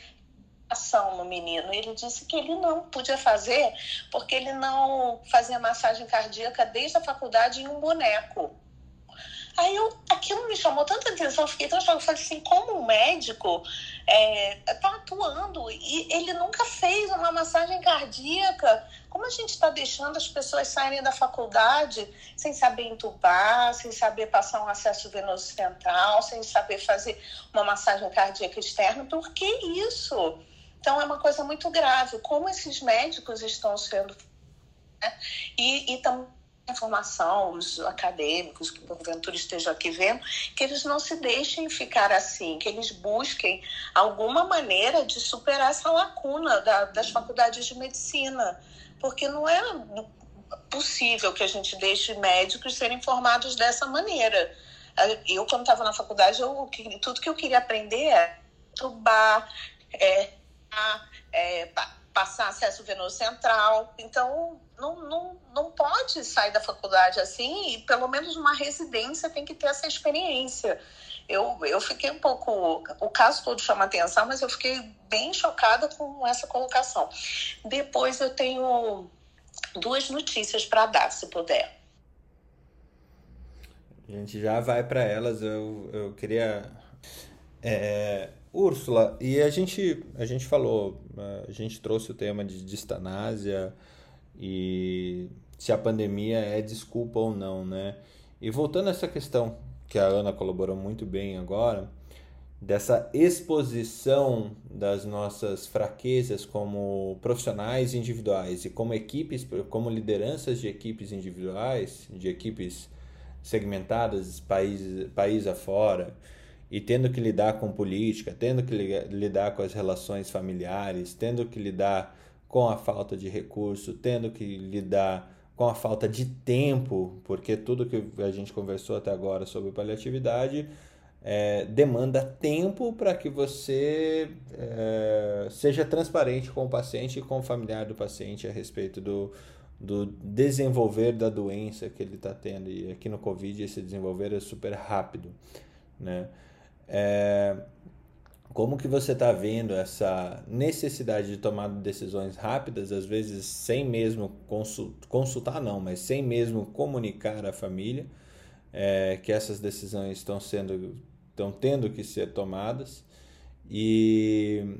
ação no menino. Ele disse que ele não podia fazer porque ele não fazia massagem cardíaca desde a faculdade em um boneco. Aí eu, aquilo me chamou tanta atenção, fiquei tão chocada. Eu falei assim, como um médico está é, tá atuando e ele nunca fez uma massagem cardíaca. Como a gente está deixando as pessoas saírem da faculdade sem saber entubar, sem saber passar um acesso venoso central, sem saber fazer uma massagem cardíaca externa? Por que isso? Então é uma coisa muito grave. Como esses médicos estão sendo. Né? E, e também informação, os acadêmicos que porventura estejam aqui vendo, que eles não se deixem ficar assim, que eles busquem alguma maneira de superar essa lacuna da, das faculdades de medicina, porque não é possível que a gente deixe médicos serem formados dessa maneira. Eu, quando estava na faculdade, eu, tudo que eu queria aprender é tubar, é, é, passar acesso venoso central. Então, não, não, não pode sair da faculdade assim e pelo menos uma residência tem que ter essa experiência. Eu, eu fiquei um pouco. O caso todo chama atenção, mas eu fiquei bem chocada com essa colocação. Depois eu tenho duas notícias para dar, se puder. A gente já vai para elas. Eu, eu queria. É, Úrsula, e a gente, a gente falou, a gente trouxe o tema de distanásia e se a pandemia é desculpa ou não, né? E voltando a essa questão que a Ana colaborou muito bem agora, dessa exposição das nossas fraquezas como profissionais individuais e como equipes, como lideranças de equipes individuais, de equipes segmentadas país, país afora, e tendo que lidar com política, tendo que lidar com as relações familiares, tendo que lidar com a falta de recurso, tendo que lidar com a falta de tempo, porque tudo que a gente conversou até agora sobre paliatividade é, demanda tempo para que você é, seja transparente com o paciente e com o familiar do paciente a respeito do, do desenvolver da doença que ele está tendo. E aqui no Covid esse desenvolver é super rápido. Né? É, como que você está vendo essa necessidade de tomar decisões rápidas, às vezes sem mesmo consultar, não, mas sem mesmo comunicar à família é, que essas decisões estão sendo, estão tendo que ser tomadas? E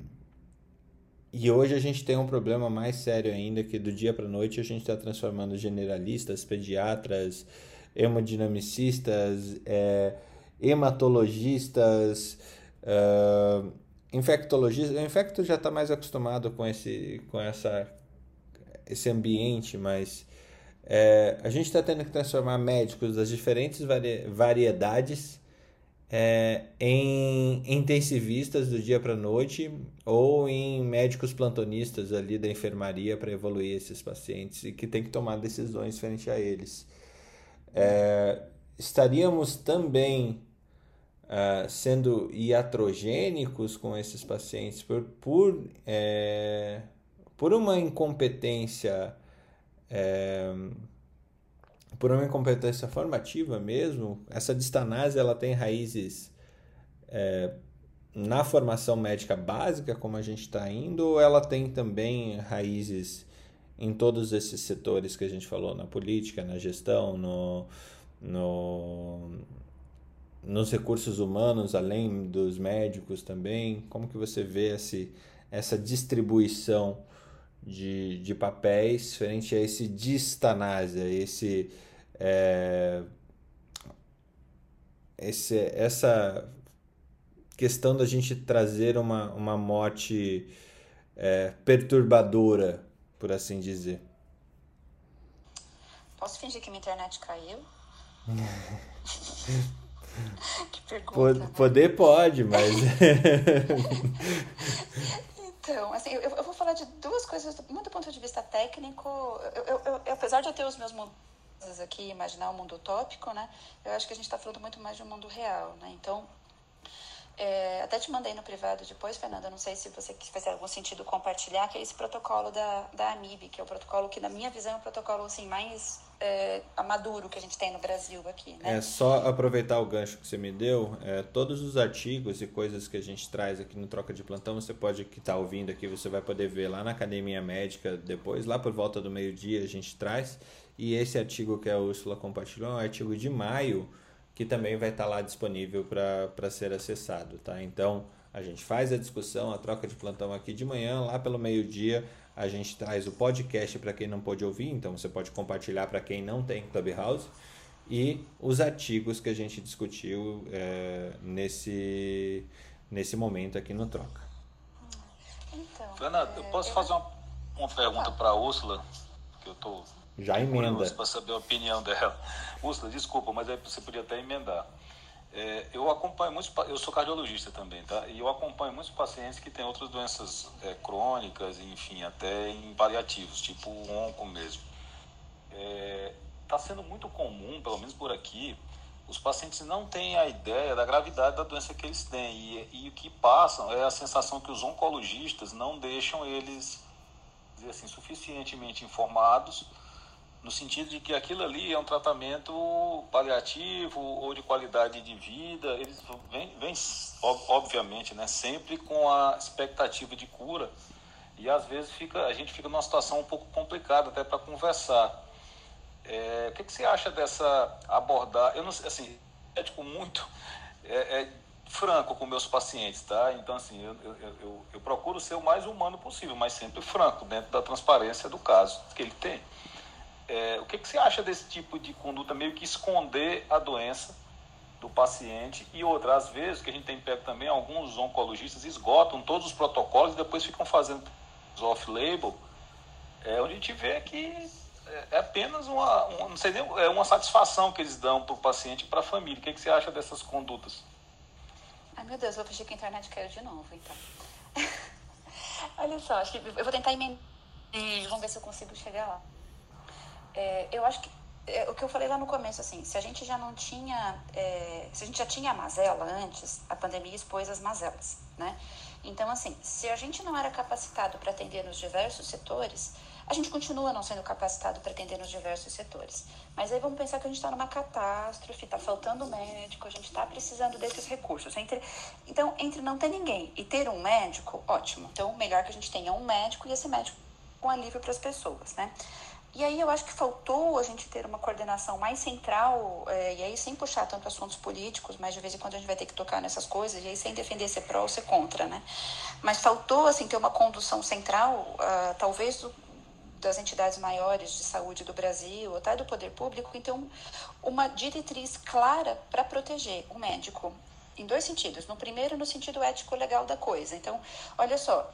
e hoje a gente tem um problema mais sério ainda que do dia para noite a gente está transformando generalistas, pediatras, hemodinamicistas, é, hematologistas Uh, infectologista, o infecto já está mais acostumado com esse, com essa, esse ambiente, mas é, a gente está tendo que transformar médicos das diferentes vari, variedades é, em intensivistas do dia para noite ou em médicos plantonistas ali da enfermaria para evoluir esses pacientes e que tem que tomar decisões frente a eles. É, estaríamos também uh, sendo iatrogênicos com esses pacientes por, por, é, por uma incompetência. É, por uma incompetência formativa mesmo, essa distanase ela tem raízes é, na formação médica básica, como a gente está indo, ou ela tem também raízes em todos esses setores que a gente falou, na política, na gestão, no, no, nos recursos humanos, além dos médicos também? Como que você vê esse, essa distribuição de, de papéis frente a esse distanásia, esse, é, esse essa questão da gente trazer uma, uma morte é, perturbadora, por assim dizer. Posso fingir que minha internet caiu? que pergunta. Né? Poder pode, mas. então, assim, eu, eu, vou falar de duas coisas, muito do ponto de vista técnico. Eu, eu, eu apesar de eu ter os meus mundos aqui, imaginar o um mundo utópico, né? Eu acho que a gente está falando muito mais de um mundo real, né? Então, é, até te mandei no privado depois, Fernanda, não sei se você quis fazer algum sentido compartilhar, que é esse protocolo da, da AMIB, que é o protocolo que, na minha visão, é o protocolo assim, mais é, maduro que a gente tem no Brasil aqui. Né? É só aproveitar o gancho que você me deu. É, todos os artigos e coisas que a gente traz aqui no Troca de Plantão, você pode que está ouvindo aqui, você vai poder ver lá na Academia Médica depois, lá por volta do meio-dia a gente traz. E esse artigo que a Úrsula compartilhou é um artigo de maio que também vai estar lá disponível para ser acessado, tá? Então, a gente faz a discussão, a troca de plantão aqui de manhã, lá pelo meio-dia, a gente traz o podcast para quem não pôde ouvir, então você pode compartilhar para quem não tem Clubhouse e os artigos que a gente discutiu é, nesse, nesse momento aqui no Troca. Então, eu posso eu... fazer uma, uma pergunta para a Úrsula? Que eu estou já emenda. Para saber a opinião dela. Úrsula, desculpa, mas aí você podia até emendar. É, eu acompanho muitos, eu sou cardiologista também, tá? E eu acompanho muitos pacientes que têm outras doenças é, crônicas, enfim, até em paliativos, tipo onco mesmo. Está é, tá sendo muito comum, pelo menos por aqui, os pacientes não têm a ideia da gravidade da doença que eles têm. E, e o que passam é a sensação que os oncologistas não deixam eles, dizer assim, suficientemente informados no sentido de que aquilo ali é um tratamento paliativo ou de qualidade de vida. Eles vêm, vêm obviamente, né, sempre com a expectativa de cura e às vezes fica, a gente fica numa situação um pouco complicada até para conversar. É, o que, que, você acha dessa abordar? Eu não sei, assim, é tipo muito é, é franco com meus pacientes, tá? Então, assim, eu, eu, eu, eu procuro ser o mais humano possível, mas sempre franco, dentro da transparência do caso que ele tem. É, o que, que você acha desse tipo de conduta, meio que esconder a doença do paciente? E outra, às vezes, que a gente tem pego também, alguns oncologistas esgotam todos os protocolos e depois ficam fazendo off-label, é, onde a gente vê que é, apenas uma, uma, não sei nem, é uma satisfação que eles dão para o paciente e para a família. O que, que você acha dessas condutas? Ai, meu Deus, eu vou fingir que a internet caiu de novo, então. Olha só, acho que eu vou tentar emendar vamos ver se eu consigo chegar lá. É, eu acho que é, o que eu falei lá no começo, assim, se a gente já não tinha, é, se a gente já tinha mazela antes, a pandemia expôs as mazelas, né? Então, assim, se a gente não era capacitado para atender nos diversos setores, a gente continua não sendo capacitado para atender nos diversos setores. Mas aí vamos pensar que a gente está numa catástrofe, está faltando médico, a gente está precisando desses recursos. Entre, então, entre não ter ninguém e ter um médico, ótimo. Então, melhor que a gente tenha um médico e esse médico com alívio para as pessoas, né? E aí eu acho que faltou a gente ter uma coordenação mais central, é, e aí sem puxar tanto assuntos políticos, mas de vez em quando a gente vai ter que tocar nessas coisas, e aí sem defender ser pró ou ser contra, né? Mas faltou, assim, ter uma condução central, uh, talvez do, das entidades maiores de saúde do Brasil, até do poder público, então uma diretriz clara para proteger o médico, em dois sentidos. No primeiro, no sentido ético-legal da coisa. Então, olha só,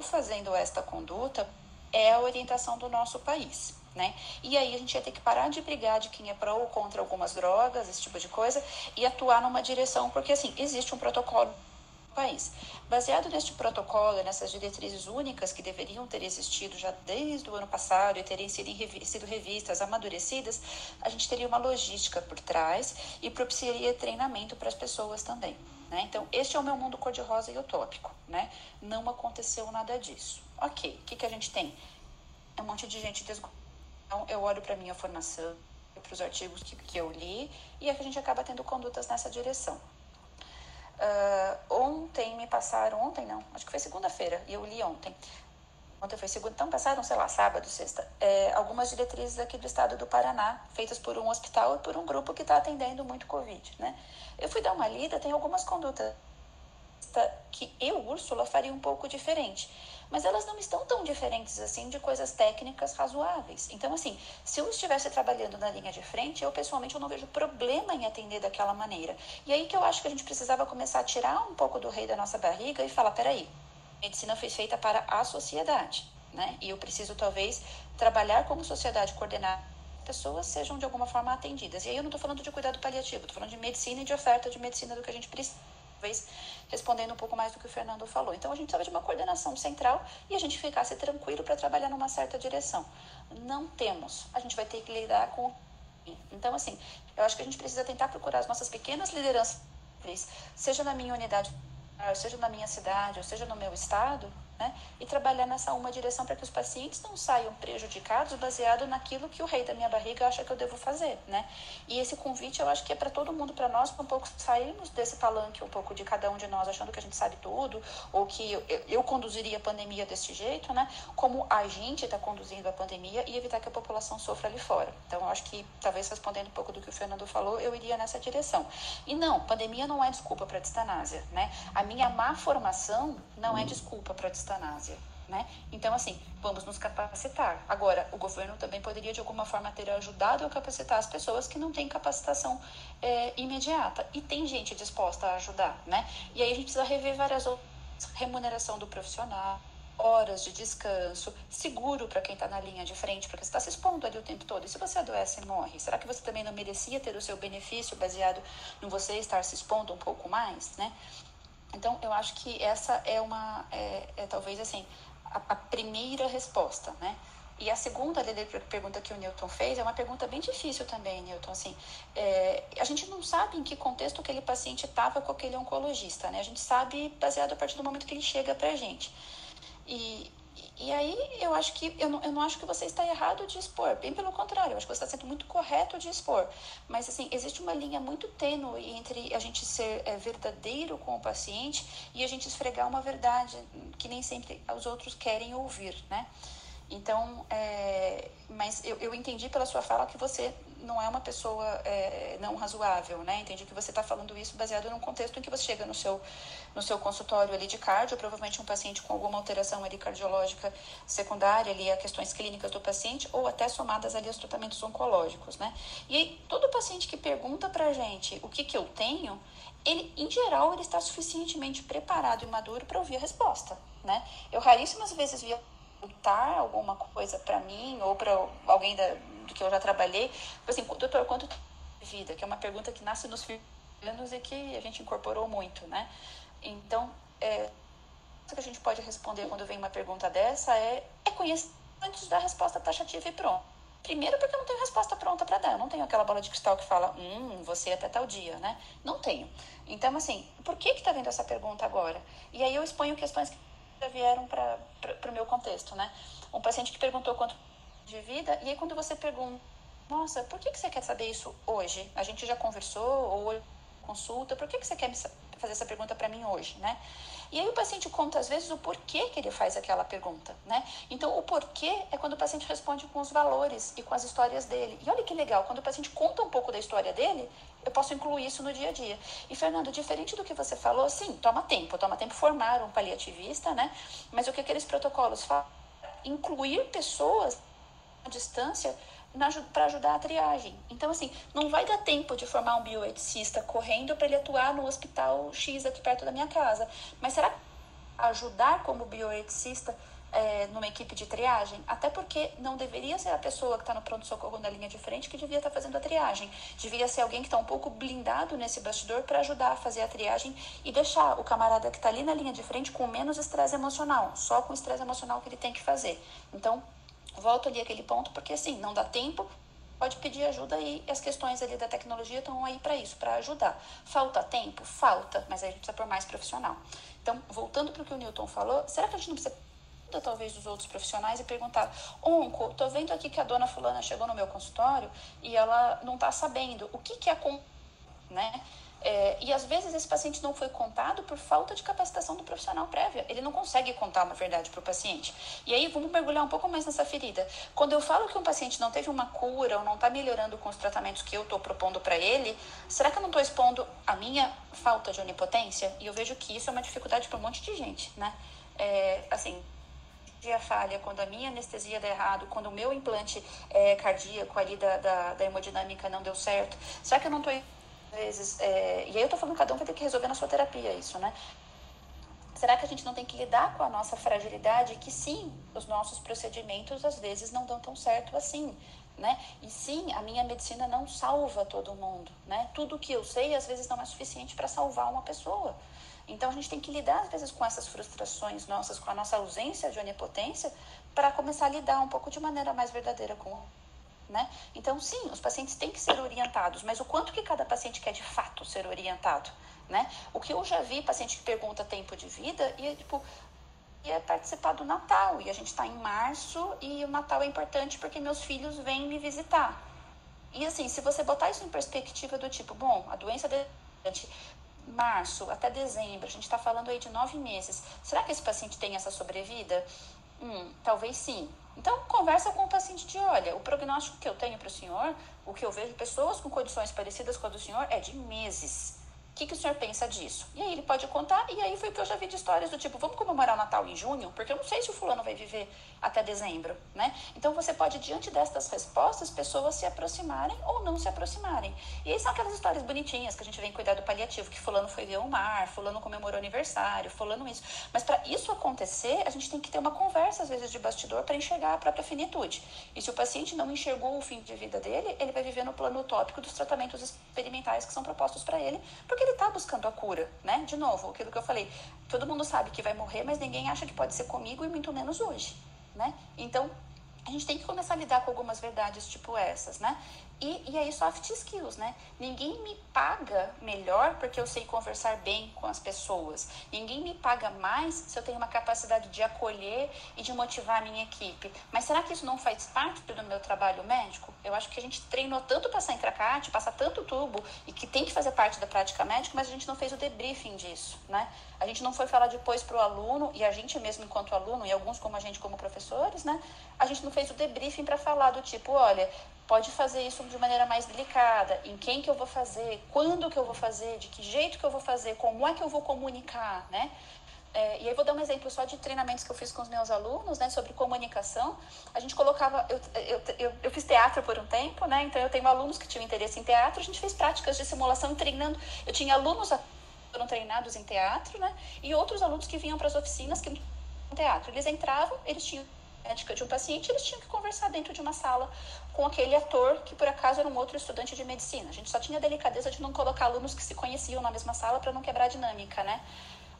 fazendo esta conduta é a orientação do nosso país. Né? E aí a gente ia ter que parar de brigar de quem é pró ou contra algumas drogas, esse tipo de coisa, e atuar numa direção, porque assim, existe um protocolo no país. Baseado neste protocolo, nessas diretrizes únicas que deveriam ter existido já desde o ano passado e terem sido, sido revistas, amadurecidas, a gente teria uma logística por trás e propiciaria treinamento para as pessoas também. Né? Então, este é o meu mundo cor-de-rosa e utópico. Né? Não aconteceu nada disso. Ok, o que, que a gente tem? É um monte de gente desgostosa. Então, eu olho para minha formação, para os artigos que, que eu li, e é que a gente acaba tendo condutas nessa direção. Uh, ontem me passaram, ontem não, acho que foi segunda-feira, e eu li ontem. Ontem foi segunda, então passaram, sei lá, sábado, sexta, é, algumas diretrizes aqui do estado do Paraná, feitas por um hospital e por um grupo que está atendendo muito Covid, né? Eu fui dar uma lida, tem algumas condutas que eu, Úrsula, faria um pouco diferente. Mas elas não estão tão diferentes assim de coisas técnicas razoáveis. Então, assim, se eu estivesse trabalhando na linha de frente, eu pessoalmente eu não vejo problema em atender daquela maneira. E aí que eu acho que a gente precisava começar a tirar um pouco do rei da nossa barriga e falar: peraí, medicina foi feita para a sociedade, né? E eu preciso talvez trabalhar como sociedade, coordenar pessoas sejam de alguma forma atendidas. E aí eu não estou falando de cuidado paliativo, estou falando de medicina e de oferta de medicina do que a gente precisa talvez respondendo um pouco mais do que o Fernando falou. Então a gente precisava de uma coordenação central e a gente ficasse tranquilo para trabalhar numa certa direção. Não temos. A gente vai ter que lidar com. Então, assim, eu acho que a gente precisa tentar procurar as nossas pequenas lideranças, seja na minha unidade, seja na minha cidade, ou seja no meu estado, né? E trabalhar nessa uma direção para que os pacientes não saiam prejudicados baseado naquilo que o rei da minha barriga acha que eu devo fazer, né? E esse convite eu acho que é para todo mundo, para nós, um pouco sairmos desse palanque um pouco de cada um de nós achando que a gente sabe tudo ou que eu, eu conduziria a pandemia desse jeito, né? Como a gente está conduzindo a pandemia e evitar que a população sofra ali fora. Então eu acho que talvez respondendo um pouco do que o Fernando falou, eu iria nessa direção. E não, pandemia não é desculpa para distanásia, né? A minha má formação não é desculpa para distanásia eutanásia. Né? Então, assim, vamos nos capacitar. Agora, o governo também poderia, de alguma forma, ter ajudado a capacitar as pessoas que não têm capacitação é, imediata. E tem gente disposta a ajudar, né? E aí a gente precisa rever várias outras. Remuneração do profissional, horas de descanso, seguro para quem está na linha de frente, porque você está se expondo ali o tempo todo. E se você adoece e morre, será que você também não merecia ter o seu benefício baseado em você estar se expondo um pouco mais, né? Então, eu acho que essa é uma, é, é talvez assim, a, a, primeira resposta, né? E a segunda pergunta que o Newton fez é uma pergunta bem difícil também, Newton. Assim, é, a gente não sabe em que contexto aquele paciente estava com aquele oncologista, né? A gente sabe baseado a partir do momento que ele chega para a gente. E, e aí eu acho que eu não, eu não acho que você está errado de expor, bem pelo contrário, eu acho que você está sendo muito correto de expor. Mas assim, existe uma linha muito tênue entre a gente ser é, verdadeiro com o paciente e a gente esfregar uma verdade que nem sempre os outros querem ouvir, né? Então, é, mas eu, eu entendi pela sua fala que você não é uma pessoa é, não razoável, né? Entendi que você está falando isso baseado num contexto em que você chega no seu, no seu consultório ali de cardio, provavelmente um paciente com alguma alteração ali cardiológica secundária ali a questões clínicas do paciente ou até somadas ali aos tratamentos oncológicos, né? E aí, todo paciente que pergunta pra gente o que que eu tenho, ele, em geral, ele está suficientemente preparado e maduro para ouvir a resposta, né? Eu raríssimas vezes via perguntar alguma coisa para mim ou para alguém da, do que eu já trabalhei, tipo assim, doutor, quanto vida? Que é uma pergunta que nasce nos anos e que a gente incorporou muito, né? Então, é, o que a gente pode responder quando vem uma pergunta dessa é, é conhecer antes da resposta taxativa e pronto. Primeiro porque eu não tenho resposta pronta para dar. Eu não tenho aquela bola de cristal que fala, hum, você até tal dia, né? Não tenho. Então, assim, por que que tá vendo essa pergunta agora? E aí eu exponho questões que já vieram para o meu contexto, né? Um paciente que perguntou quanto de vida, e aí quando você pergunta, nossa, por que, que você quer saber isso hoje? A gente já conversou, ou consulta, por que, que você quer fazer essa pergunta para mim hoje, né? E aí o paciente conta às vezes o porquê que ele faz aquela pergunta, né? Então o porquê é quando o paciente responde com os valores e com as histórias dele. E olha que legal, quando o paciente conta um pouco da história dele, eu posso incluir isso no dia a dia. E Fernando, diferente do que você falou, sim, toma tempo, toma tempo formar um paliativista, né? Mas o que aqueles protocolos falam? Incluir pessoas distância para ajudar a triagem. Então, assim, não vai dar tempo de formar um bioeticista correndo para ele atuar no hospital X aqui perto da minha casa. Mas será que ajudar como bioeticista é, numa equipe de triagem? Até porque não deveria ser a pessoa que está no pronto-socorro na linha de frente que devia estar tá fazendo a triagem. Devia ser alguém que está um pouco blindado nesse bastidor para ajudar a fazer a triagem e deixar o camarada que está ali na linha de frente com menos estresse emocional, só com o estresse emocional que ele tem que fazer. Então, Volto ali aquele ponto, porque assim, não dá tempo, pode pedir ajuda e as questões ali da tecnologia estão aí para isso, para ajudar. Falta tempo? Falta, mas aí a gente precisa por mais profissional. Então, voltando para o que o Newton falou, será que a gente não precisa talvez dos outros profissionais e perguntar, Onco, tô vendo aqui que a dona fulana chegou no meu consultório e ela não está sabendo o que que é com, né? É, e às vezes esse paciente não foi contado por falta de capacitação do profissional prévia. Ele não consegue contar uma verdade para o paciente. E aí vamos mergulhar um pouco mais nessa ferida. Quando eu falo que um paciente não teve uma cura ou não está melhorando com os tratamentos que eu estou propondo para ele, será que eu não estou expondo a minha falta de onipotência? E eu vejo que isso é uma dificuldade para um monte de gente, né? É, assim, a falha, quando a minha anestesia der errado, quando o meu implante é, cardíaco ali da, da, da hemodinâmica não deu certo, será que eu não estou vezes, é, e aí eu tô falando cada um vai ter que resolver na sua terapia isso, né? Será que a gente não tem que lidar com a nossa fragilidade? Que sim, os nossos procedimentos às vezes não dão tão certo assim, né? E sim, a minha medicina não salva todo mundo, né? Tudo que eu sei às vezes não é suficiente para salvar uma pessoa. Então a gente tem que lidar às vezes com essas frustrações nossas, com a nossa ausência de onipotência, para começar a lidar um pouco de maneira mais verdadeira com né? Então, sim, os pacientes têm que ser orientados, mas o quanto que cada paciente quer de fato ser orientado? Né? O que eu já vi, paciente que pergunta tempo de vida, e é tipo, ia participar do Natal, e a gente está em março, e o Natal é importante porque meus filhos vêm me visitar. E assim, se você botar isso em perspectiva do tipo, bom, a doença de março até dezembro, a gente está falando aí de nove meses, será que esse paciente tem essa sobrevida? Hum, talvez sim. Então, conversa com o paciente de, olha, o prognóstico que eu tenho para o senhor, o que eu vejo pessoas com condições parecidas com a do senhor é de meses que, que o senhor pensa disso? E aí ele pode contar, e aí foi o que eu já vi de histórias do tipo, vamos comemorar o Natal em junho? Porque eu não sei se o fulano vai viver até dezembro, né? Então você pode, diante destas respostas, pessoas se aproximarem ou não se aproximarem. E aí são aquelas histórias bonitinhas que a gente vem cuidar do paliativo, que fulano foi ver o mar, fulano comemorou aniversário, fulano isso. Mas para isso acontecer, a gente tem que ter uma conversa, às vezes, de bastidor para enxergar a própria finitude. E se o paciente não enxergou o fim de vida dele, ele vai viver no plano utópico dos tratamentos experimentais que são propostos para ele, porque ele está buscando a cura, né? De novo, aquilo que eu falei, todo mundo sabe que vai morrer, mas ninguém acha que pode ser comigo e muito menos hoje, né? Então, a gente tem que começar a lidar com algumas verdades tipo essas, né? E, e aí, soft skills, né? Ninguém me paga melhor porque eu sei conversar bem com as pessoas. Ninguém me paga mais se eu tenho uma capacidade de acolher e de motivar a minha equipe. Mas será que isso não faz parte do meu trabalho médico? Eu acho que a gente treinou tanto passar em tracate, passar tanto tubo e que tem que fazer parte da prática médica, mas a gente não fez o debriefing disso, né? A gente não foi falar depois para o aluno, e a gente mesmo enquanto aluno, e alguns como a gente como professores, né? A gente não fez o debriefing para falar do tipo, olha, pode fazer isso de maneira mais delicada, em quem que eu vou fazer, quando que eu vou fazer, de que jeito que eu vou fazer, como é que eu vou comunicar, né? É, e aí vou dar um exemplo só de treinamentos que eu fiz com os meus alunos, né, sobre comunicação. A gente colocava, eu, eu, eu, eu, fiz teatro por um tempo, né, então eu tenho alunos que tinham interesse em teatro, a gente fez práticas de simulação treinando. Eu tinha alunos foram treinados em teatro, né, e outros alunos que vinham para as oficinas que teatro. Eles entravam, eles tinham médica de um paciente, eles tinham que conversar dentro de uma sala com aquele ator que por acaso era um outro estudante de medicina. A gente só tinha a delicadeza de não colocar alunos que se conheciam na mesma sala para não quebrar a dinâmica, né?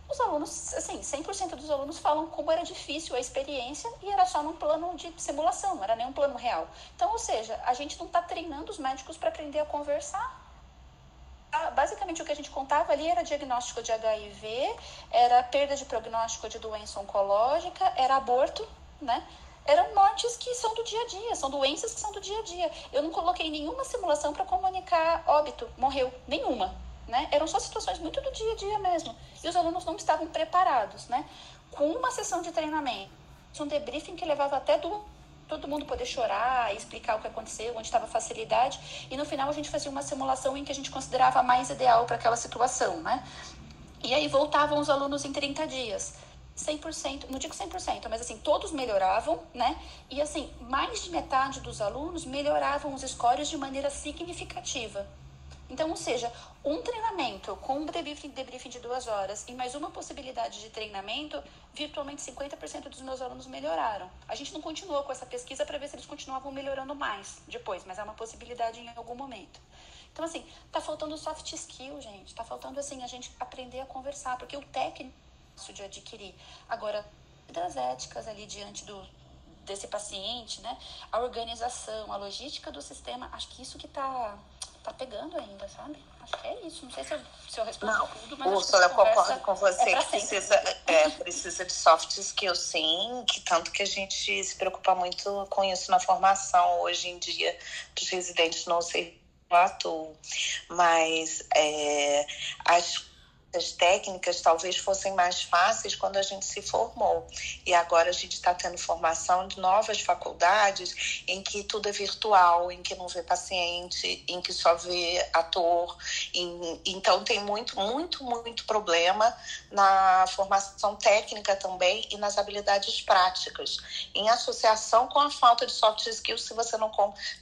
Os alunos, assim, 100% dos alunos falam como era difícil a experiência e era só num plano de simulação, não era nem um plano real. Então, ou seja, a gente não está treinando os médicos para aprender a conversar. Ah, basicamente, o que a gente contava ali era diagnóstico de HIV, era perda de prognóstico de doença oncológica, era aborto, né? Eram mortes que são do dia a dia, são doenças que são do dia a dia. Eu não coloquei nenhuma simulação para comunicar óbito, morreu, nenhuma. Né? Eram só situações muito do dia a dia mesmo. E os alunos não estavam preparados, né? Com uma sessão de treinamento, um debriefing que levava até do todo mundo poder chorar explicar o que aconteceu, onde estava a facilidade. E no final a gente fazia uma simulação em que a gente considerava mais ideal para aquela situação, né? E aí voltavam os alunos em 30 dias. 100%, não digo 100%, mas assim, todos melhoravam, né? E assim, mais de metade dos alunos melhoravam os scores de maneira significativa. Então, ou seja, um treinamento com um debriefing, debriefing de duas horas e mais uma possibilidade de treinamento, virtualmente 50% dos meus alunos melhoraram. A gente não continuou com essa pesquisa para ver se eles continuavam melhorando mais depois, mas é uma possibilidade em algum momento. Então, assim, tá faltando soft skill, gente. Tá faltando, assim, a gente aprender a conversar, porque o técnico de adquirir. Agora, das éticas ali diante do, desse paciente, né? A organização, a logística do sistema, acho que isso que tá, tá pegando ainda, sabe? Acho que é isso. Não sei se eu, se eu respondo Não, tudo, mas. Úrsula, eu concordo com você é que precisa, é, precisa de soft skills, sim, que tanto que a gente se preocupa muito com isso na formação hoje em dia dos residentes no serviço atuo, mas é, as as técnicas talvez fossem mais fáceis quando a gente se formou. E agora a gente está tendo formação de novas faculdades em que tudo é virtual, em que não vê paciente, em que só vê ator. Em, então tem muito, muito, muito problema na formação técnica também e nas habilidades práticas. Em associação com a falta de soft skills, se você não,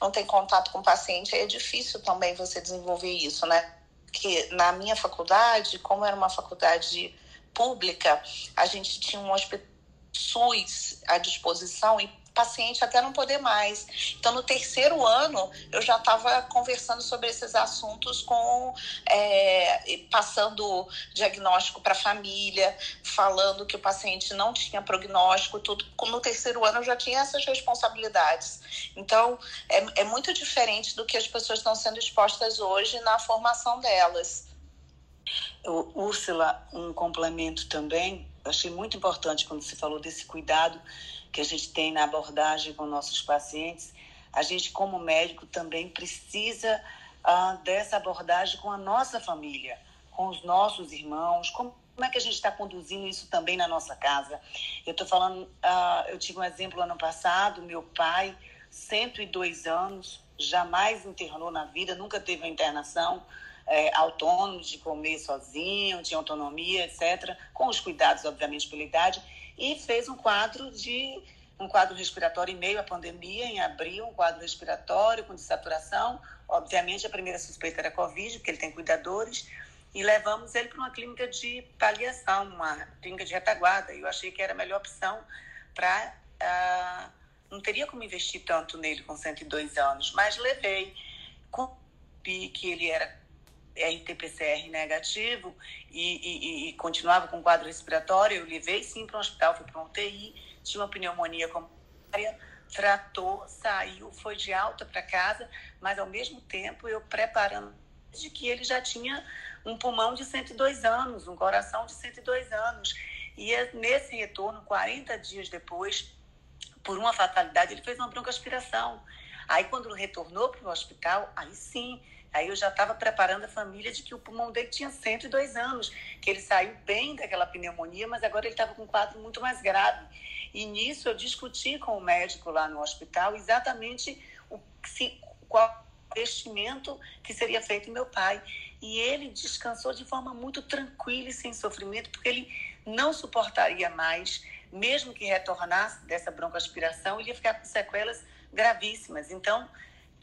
não tem contato com o paciente, é difícil também você desenvolver isso, né? Que na minha faculdade, como era uma faculdade pública, a gente tinha um hospital SUS à disposição e paciente até não poder mais. Então, no terceiro ano, eu já estava conversando sobre esses assuntos com é, passando diagnóstico para a família, falando que o paciente não tinha prognóstico, tudo. No terceiro ano eu já tinha essas responsabilidades. Então, é, é muito diferente do que as pessoas estão sendo expostas hoje na formação delas. Úrsula, um complemento também. Eu achei muito importante quando você falou desse cuidado que a gente tem na abordagem com nossos pacientes, a gente, como médico, também precisa ah, dessa abordagem com a nossa família, com os nossos irmãos, como como é que a gente está conduzindo isso também na nossa casa? Eu estou falando, uh, eu tive um exemplo ano passado, meu pai, 102 anos, jamais internou na vida, nunca teve uma internação, é, autônomo de comer sozinho, tinha autonomia, etc., com os cuidados, obviamente, pela idade, e fez um quadro de um quadro respiratório em meio à pandemia, em abril, um quadro respiratório com desaturação. Obviamente, a primeira suspeita era Covid, porque ele tem cuidadores, e levamos ele para uma clínica de paliação, uma clínica de retaguarda. Eu achei que era a melhor opção para. Ah, não teria como investir tanto nele com 102 anos, mas levei. Com que ele era RT-PCR negativo e, e, e, continuava com quadro respiratório, eu levei sim para um hospital, fui para um UTI, tinha uma pneumonia comunitária, tratou, saiu, foi de alta para casa, mas ao mesmo tempo eu preparando de que ele já tinha um pulmão de 102 anos, um coração de 102 anos. E é nesse retorno, 40 dias depois, por uma fatalidade, ele fez uma broncoaspiração. Aí, quando retornou para o hospital, aí sim, Aí eu já estava preparando a família de que o pulmão dele tinha 102 anos, que ele saiu bem daquela pneumonia, mas agora ele estava com um quadro muito mais grave. E nisso eu discuti com o médico lá no hospital exatamente o, se, qual investimento que seria feito em meu pai. E ele descansou de forma muito tranquila e sem sofrimento, porque ele não suportaria mais, mesmo que retornasse dessa broncoaspiração, ele ia ficar com sequelas gravíssimas. Então,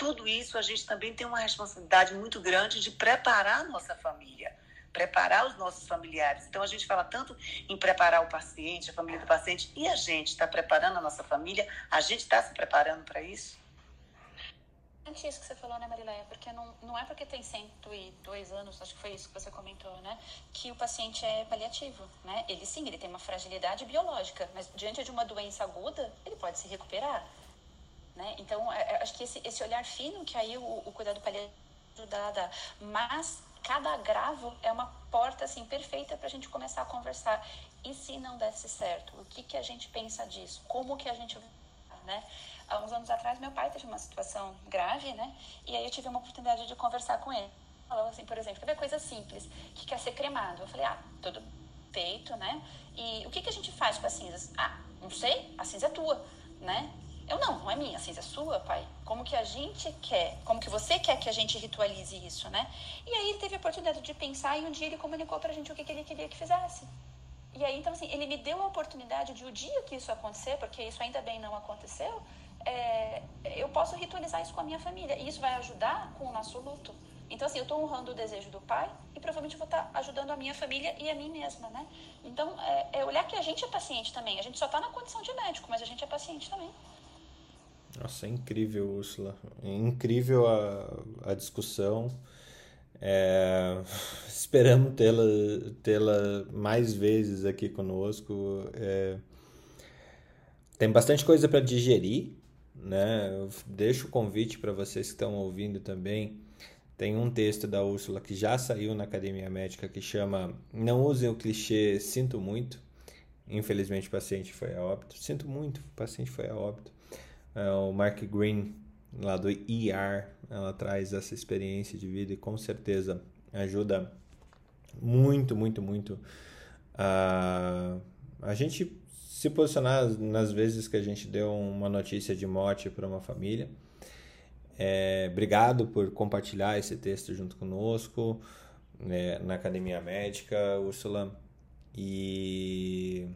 tudo isso a gente também tem uma responsabilidade muito grande de preparar a nossa família, preparar os nossos familiares. Então a gente fala tanto em preparar o paciente, a família do paciente, e a gente está preparando a nossa família? A gente está se preparando para isso? Isso que você falou, né, Marileia? Porque não, não é porque tem 102 anos, acho que foi isso que você comentou, né? Que o paciente é paliativo, né? Ele sim, ele tem uma fragilidade biológica, mas diante de uma doença aguda, ele pode se recuperar. Né? Então, é, é, acho que esse, esse olhar fino que aí o, o cuidado paliativo dá, mas cada agravo é uma porta assim perfeita para a gente começar a conversar. E se não desse certo, o que que a gente pensa disso? Como que a gente né? Há uns anos atrás, meu pai teve uma situação grave, né? E aí eu tive uma oportunidade de conversar com ele. Falou assim, por exemplo, quer ver coisa simples, que quer ser cremado. Eu falei, ah, tudo feito, né? E o que que a gente faz com as cinzas? Ah, não sei, a cinza é tua, né? Eu não, não é minha, a cinza é sua, pai. Como que a gente quer, como que você quer que a gente ritualize isso, né? E aí ele teve a oportunidade de pensar e um dia ele comunicou pra gente o que, que ele queria que fizesse. E aí, então, assim, ele me deu a oportunidade de o dia que isso acontecer, porque isso ainda bem não aconteceu, é, eu posso ritualizar isso com a minha família. E isso vai ajudar com o nosso luto. Então, assim, eu estou honrando o desejo do pai e provavelmente vou estar tá ajudando a minha família e a mim mesma, né? Então, é, é olhar que a gente é paciente também. A gente só está na condição de médico, mas a gente é paciente também. Nossa, é incrível, Úrsula. É incrível a, a discussão. É, esperamos tê-la tê-la mais vezes aqui conosco. É, tem bastante coisa para digerir, né? Eu deixo o convite para vocês que estão ouvindo também. Tem um texto da Úrsula que já saiu na Academia Médica que chama Não usem o clichê Sinto muito. Infelizmente o paciente foi a óbito. Sinto muito, o paciente foi a óbito. É, o Mark Green lá do IR, ela traz essa experiência de vida e com certeza ajuda muito, muito, muito a, a gente se posicionar nas vezes que a gente deu uma notícia de morte para uma família. É, obrigado por compartilhar esse texto junto conosco né, na Academia Médica, Úrsula. E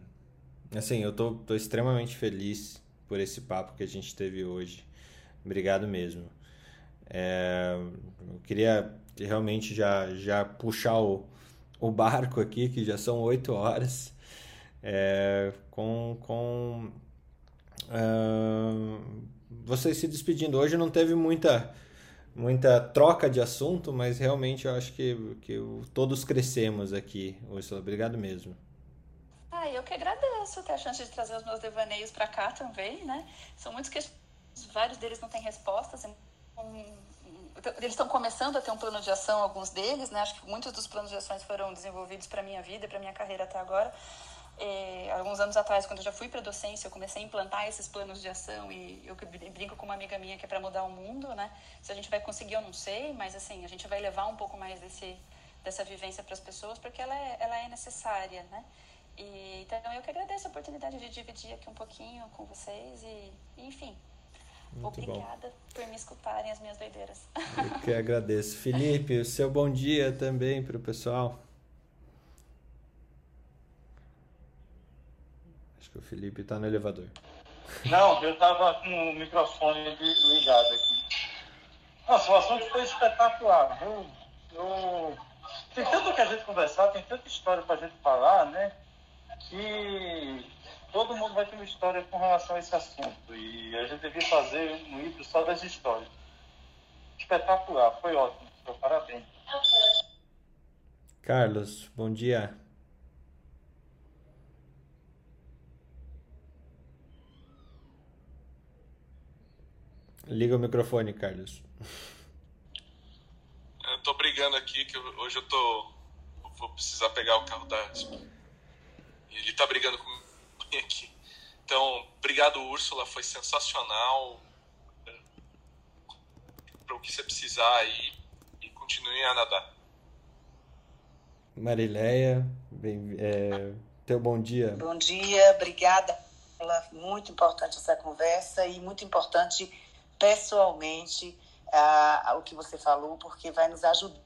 assim, eu tô, tô extremamente feliz por esse papo que a gente teve hoje. Obrigado mesmo. É, eu queria realmente já, já puxar o, o barco aqui, que já são oito horas, é, com, com uh, vocês se despedindo. Hoje não teve muita, muita troca de assunto, mas realmente eu acho que, que todos crescemos aqui, Ursula. Obrigado mesmo. Ah, eu que agradeço ter a chance de trazer os meus devaneios para cá também, né? São muitos que vários deles não têm respostas. Eles estão começando a ter um plano de ação, alguns deles, né? Acho que muitos dos planos de ações foram desenvolvidos para minha vida, para minha carreira até agora. É, alguns anos atrás, quando eu já fui para docência, eu comecei a implantar esses planos de ação e eu brinco com uma amiga minha que é para mudar o mundo, né? Se a gente vai conseguir, eu não sei, mas assim, a gente vai levar um pouco mais desse, dessa vivência para as pessoas porque ela é, ela é necessária, né? E, então eu que agradeço a oportunidade de dividir aqui um pouquinho com vocês e, enfim, muito Obrigada bom. por me escutarem as minhas doideiras. Eu que agradeço. Felipe, o seu bom dia também para o pessoal. que o Felipe está no elevador. Não, eu estava com o microfone ligado aqui. Nossa, o assunto foi espetacular. Eu, eu... Tem tanto que a gente conversar, tem tanta história para a gente falar, né? Que todo mundo vai ter uma história com relação a esse assunto. E a gente devia fazer um livro só das histórias. Espetacular, foi ótimo. Parabéns. Carlos, bom dia. Liga o microfone, Carlos. Eu tô brigando aqui, que hoje eu tô. Eu vou precisar pegar o carro da. Ele tá brigando comigo aqui. Então, obrigado, Úrsula, foi sensacional. Para o que você precisar aí e continue a nadar. Marileia, bem, é, teu bom dia. Bom dia, obrigada. Muito importante essa conversa e muito importante pessoalmente o que você falou, porque vai nos ajudar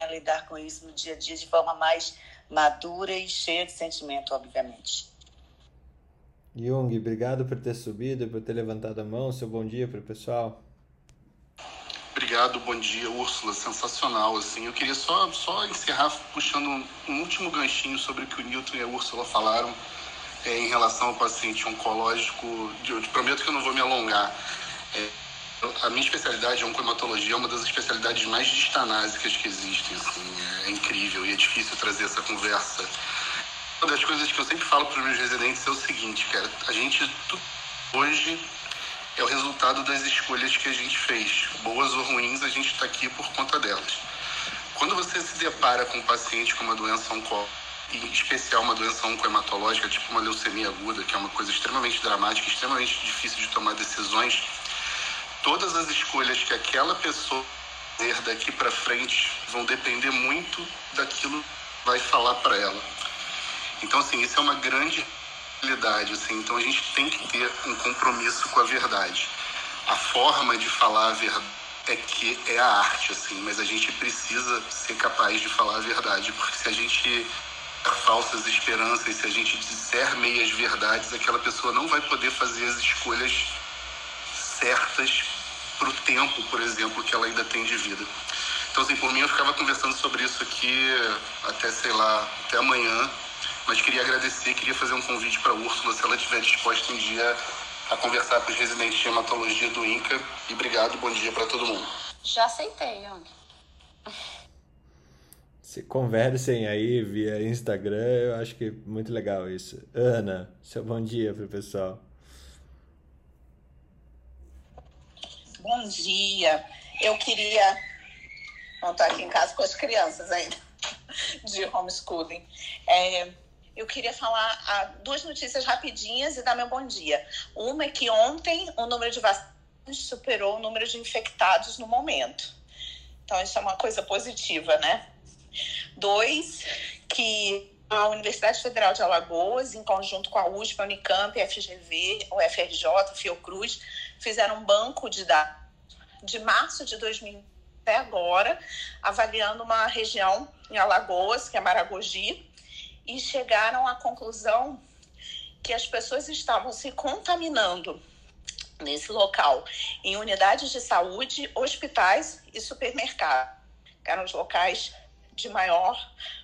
a lidar com isso no dia a dia de forma mais madura e cheia de sentimento, obviamente. Jung, obrigado por ter subido, por ter levantado a mão. Seu bom dia para o pessoal. Obrigado, bom dia, Úrsula. Sensacional, assim. Eu queria só, só encerrar puxando um último ganchinho sobre o que o Newton e a Úrsula falaram é, em relação ao paciente oncológico. Eu te prometo que eu não vou me alongar. É, a minha especialidade, a oncohematologia, é uma das especialidades mais distanásicas que existem. Assim, é, incrível e é difícil trazer essa conversa. Uma das coisas que eu sempre falo para os meus residentes é o seguinte, cara, a gente hoje é o resultado das escolhas que a gente fez. Boas ou ruins, a gente está aqui por conta delas. Quando você se depara com um paciente com uma doença oncológica, em especial uma doença oncohematológica, tipo uma leucemia aguda, que é uma coisa extremamente dramática, extremamente difícil de tomar decisões, todas as escolhas que aquela pessoa fazer daqui para frente vão depender muito daquilo que vai falar para ela. Então, assim, isso é uma grande realidade. Assim, então, a gente tem que ter um compromisso com a verdade. A forma de falar a verdade é que é a arte, assim, mas a gente precisa ser capaz de falar a verdade, porque se a gente falsas esperanças, se a gente disser meias verdades, aquela pessoa não vai poder fazer as escolhas certas para o tempo, por exemplo, que ela ainda tem de vida. Então, assim, por mim, eu ficava conversando sobre isso aqui até, sei lá, até amanhã. Mas queria agradecer, queria fazer um convite para a Úrsula, se ela estiver disposta um dia a conversar com os residentes de hematologia do INCA. E obrigado, bom dia para todo mundo. Já aceitei, Young. Se conversem aí via Instagram, eu acho que é muito legal isso. Ana, seu bom dia para o pessoal. Bom dia. Eu queria. Não estar aqui em casa com as crianças ainda, de homeschooling. É, eu queria falar ah, duas notícias rapidinhas e dar meu bom dia. Uma é que ontem o número de vacinas superou o número de infectados no momento. Então, isso é uma coisa positiva, né? Dois, que a Universidade Federal de Alagoas, em conjunto com a USP, a Unicamp, a FGV, o FRJ, Fiocruz, fizeram um banco de dados de março de 2000 até agora, avaliando uma região em Alagoas, que é Maragogi, e chegaram à conclusão que as pessoas estavam se contaminando nesse local em unidades de saúde, hospitais e supermercados. Que eram os locais de maior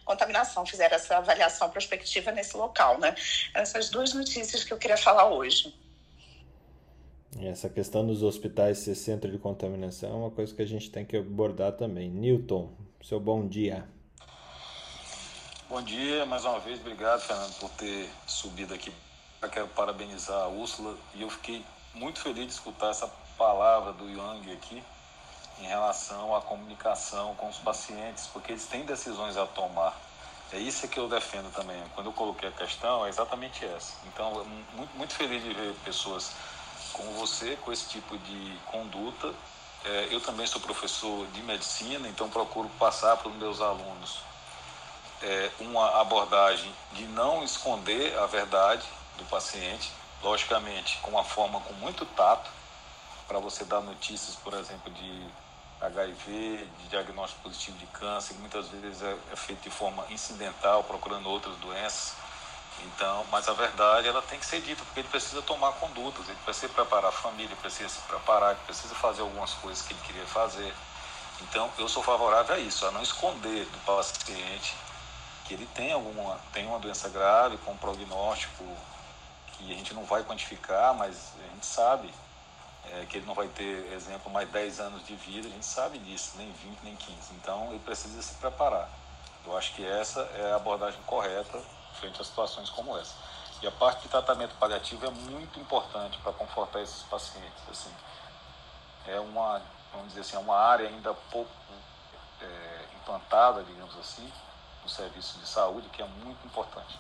contaminação. Fizeram essa avaliação prospectiva nesse local, né? Essas duas notícias que eu queria falar hoje. Essa questão dos hospitais ser centro de contaminação é uma coisa que a gente tem que abordar também. Newton, seu bom dia. Bom dia, mais uma vez, obrigado, Fernando, por ter subido aqui. Eu quero parabenizar a Úrsula e eu fiquei muito feliz de escutar essa palavra do Yang aqui em relação à comunicação com os pacientes, porque eles têm decisões a tomar. É isso que eu defendo também. Quando eu coloquei a questão, é exatamente essa. Então, muito, muito feliz de ver pessoas como você com esse tipo de conduta. É, eu também sou professor de medicina, então procuro passar para os meus alunos é, uma abordagem de não esconder a verdade do paciente, logicamente com uma forma com muito tato, para você dar notícias, por exemplo, de HIV, de diagnóstico positivo de câncer, que muitas vezes é, é feito de forma incidental, procurando outras doenças. Então, mas a verdade ela tem que ser dita, porque ele precisa tomar condutas, ele precisa preparar a família, precisa se preparar, ele precisa fazer algumas coisas que ele queria fazer. Então, eu sou favorável a isso, a não esconder do paciente que ele tem alguma tem uma doença grave com um prognóstico que a gente não vai quantificar, mas a gente sabe é, que ele não vai ter, exemplo, mais 10 anos de vida, a gente sabe disso, nem 20, nem 15. Então ele precisa se preparar. Eu acho que essa é a abordagem correta frente a situações como essa. E a parte de tratamento paliativo é muito importante para confortar esses pacientes. Assim, é uma, vamos dizer assim, é uma área ainda pouco é, implantada, digamos assim, no serviço de saúde, que é muito importante.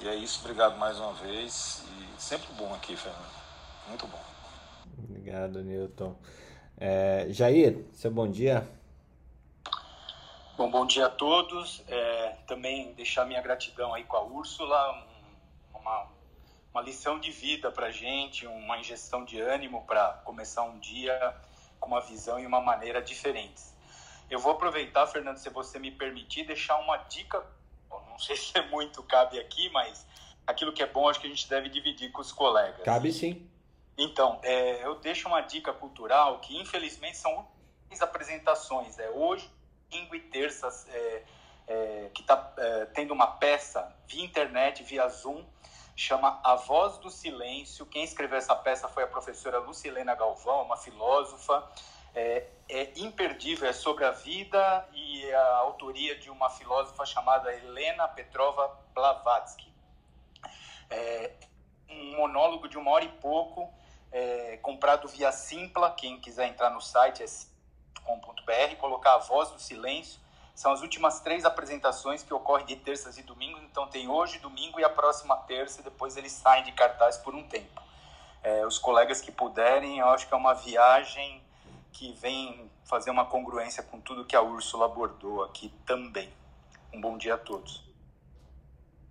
E é isso, obrigado mais uma vez e sempre bom aqui, Fernando. Muito bom. Obrigado, Newton. É, Jair, seu bom dia. Bom, bom dia a todos. É, também deixar minha gratidão aí com a Úrsula, uma, uma lição de vida para gente, uma injeção de ânimo para começar um dia com uma visão e uma maneira diferentes. Eu vou aproveitar, Fernando, se você me permitir, deixar uma dica. Não sei se é muito cabe aqui, mas aquilo que é bom acho que a gente deve dividir com os colegas. Cabe sim. Então, é, eu deixo uma dica cultural que, infelizmente, são apresentações. É hoje, domingo e terça, é, é, que está é, tendo uma peça via internet, via Zoom, chama A Voz do Silêncio. Quem escreveu essa peça foi a professora Lucilena Galvão, uma filósofa. É, é imperdível, é sobre a vida e a autoria de uma filósofa chamada Helena Petrova Blavatsky. É um monólogo de uma hora e pouco é, comprado via Simpla. Quem quiser entrar no site é com.br, colocar a voz do silêncio. São as últimas três apresentações que ocorrem de terças e domingos. Então tem hoje, domingo e a próxima terça. E depois eles saem de cartaz por um tempo. É, os colegas que puderem, eu acho que é uma viagem que vem fazer uma congruência com tudo que a Úrsula abordou aqui também. Um bom dia a todos.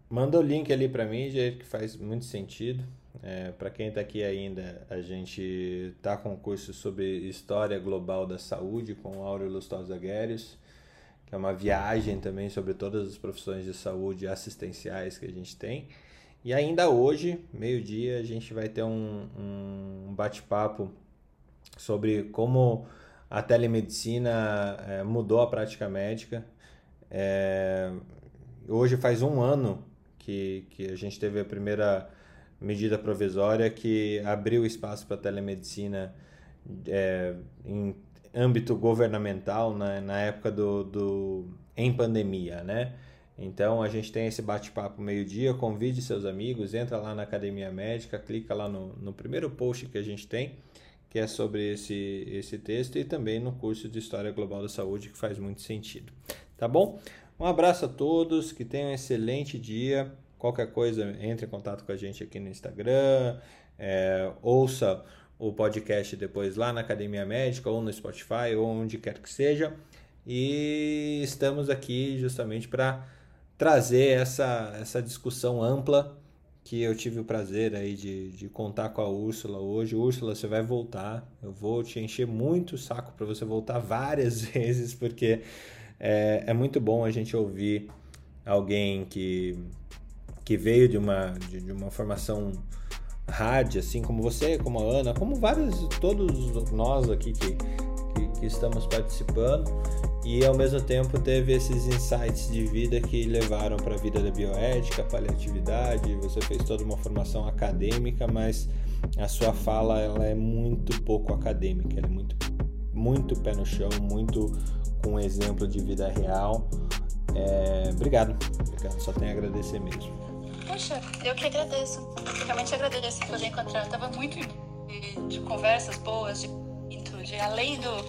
Manda o link ali para mim, que faz muito sentido. É, Para quem está aqui ainda, a gente está com um curso sobre História Global da Saúde com Áureo Lustosa Guérios, que é uma viagem também sobre todas as profissões de saúde assistenciais que a gente tem. E ainda hoje, meio-dia, a gente vai ter um, um bate-papo sobre como a telemedicina é, mudou a prática médica. É, hoje faz um ano que, que a gente teve a primeira medida provisória que abriu espaço para telemedicina é, em âmbito governamental né, na época do, do em pandemia, né? Então a gente tem esse bate-papo meio-dia, convide seus amigos, entra lá na Academia Médica, clica lá no, no primeiro post que a gente tem, que é sobre esse, esse texto, e também no curso de História Global da Saúde, que faz muito sentido. Tá bom? Um abraço a todos, que tenham um excelente dia. Qualquer coisa, entre em contato com a gente aqui no Instagram, é, ouça o podcast depois lá na Academia Médica ou no Spotify ou onde quer que seja. E estamos aqui justamente para trazer essa, essa discussão ampla que eu tive o prazer aí de, de contar com a Úrsula hoje. Úrsula, você vai voltar. Eu vou te encher muito o saco para você voltar várias vezes, porque é, é muito bom a gente ouvir alguém que, que veio de uma, de, de uma formação hard, assim como você, como a Ana, como vários, todos nós aqui que, que, que estamos participando e ao mesmo tempo teve esses insights de vida que levaram para a vida da bioética, paliatividade. Você fez toda uma formação acadêmica, mas a sua fala ela é muito pouco acadêmica, ela é muito, muito pé no chão, muito com exemplo de vida real. É, obrigado, obrigado, só tenho a agradecer mesmo. Poxa, eu que agradeço, realmente agradeço poder encontrar. Eu tava muito de, de conversas boas, de, de além do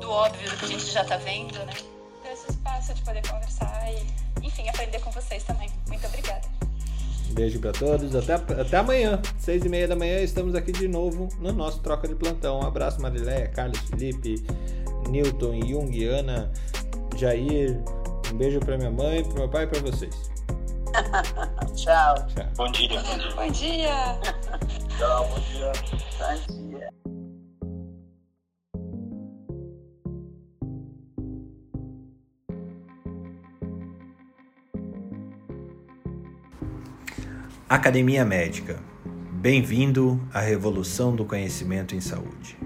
do óbvio do que a gente já tá vendo, né? Esse espaço de poder conversar e, enfim, aprender com vocês também. Muito obrigada. Beijo para todos. Até, até amanhã, seis e meia da manhã, estamos aqui de novo no nosso Troca de Plantão. Um abraço, Marileia, Carlos, Felipe, Newton, Jung, Ana, Jair. Um beijo para minha mãe, para meu pai e para vocês. Tchau. Tchau. Bom dia. Bom dia. Bom dia. Tchau, bom dia. Bom dia. Academia Médica. Bem-vindo à revolução do conhecimento em saúde.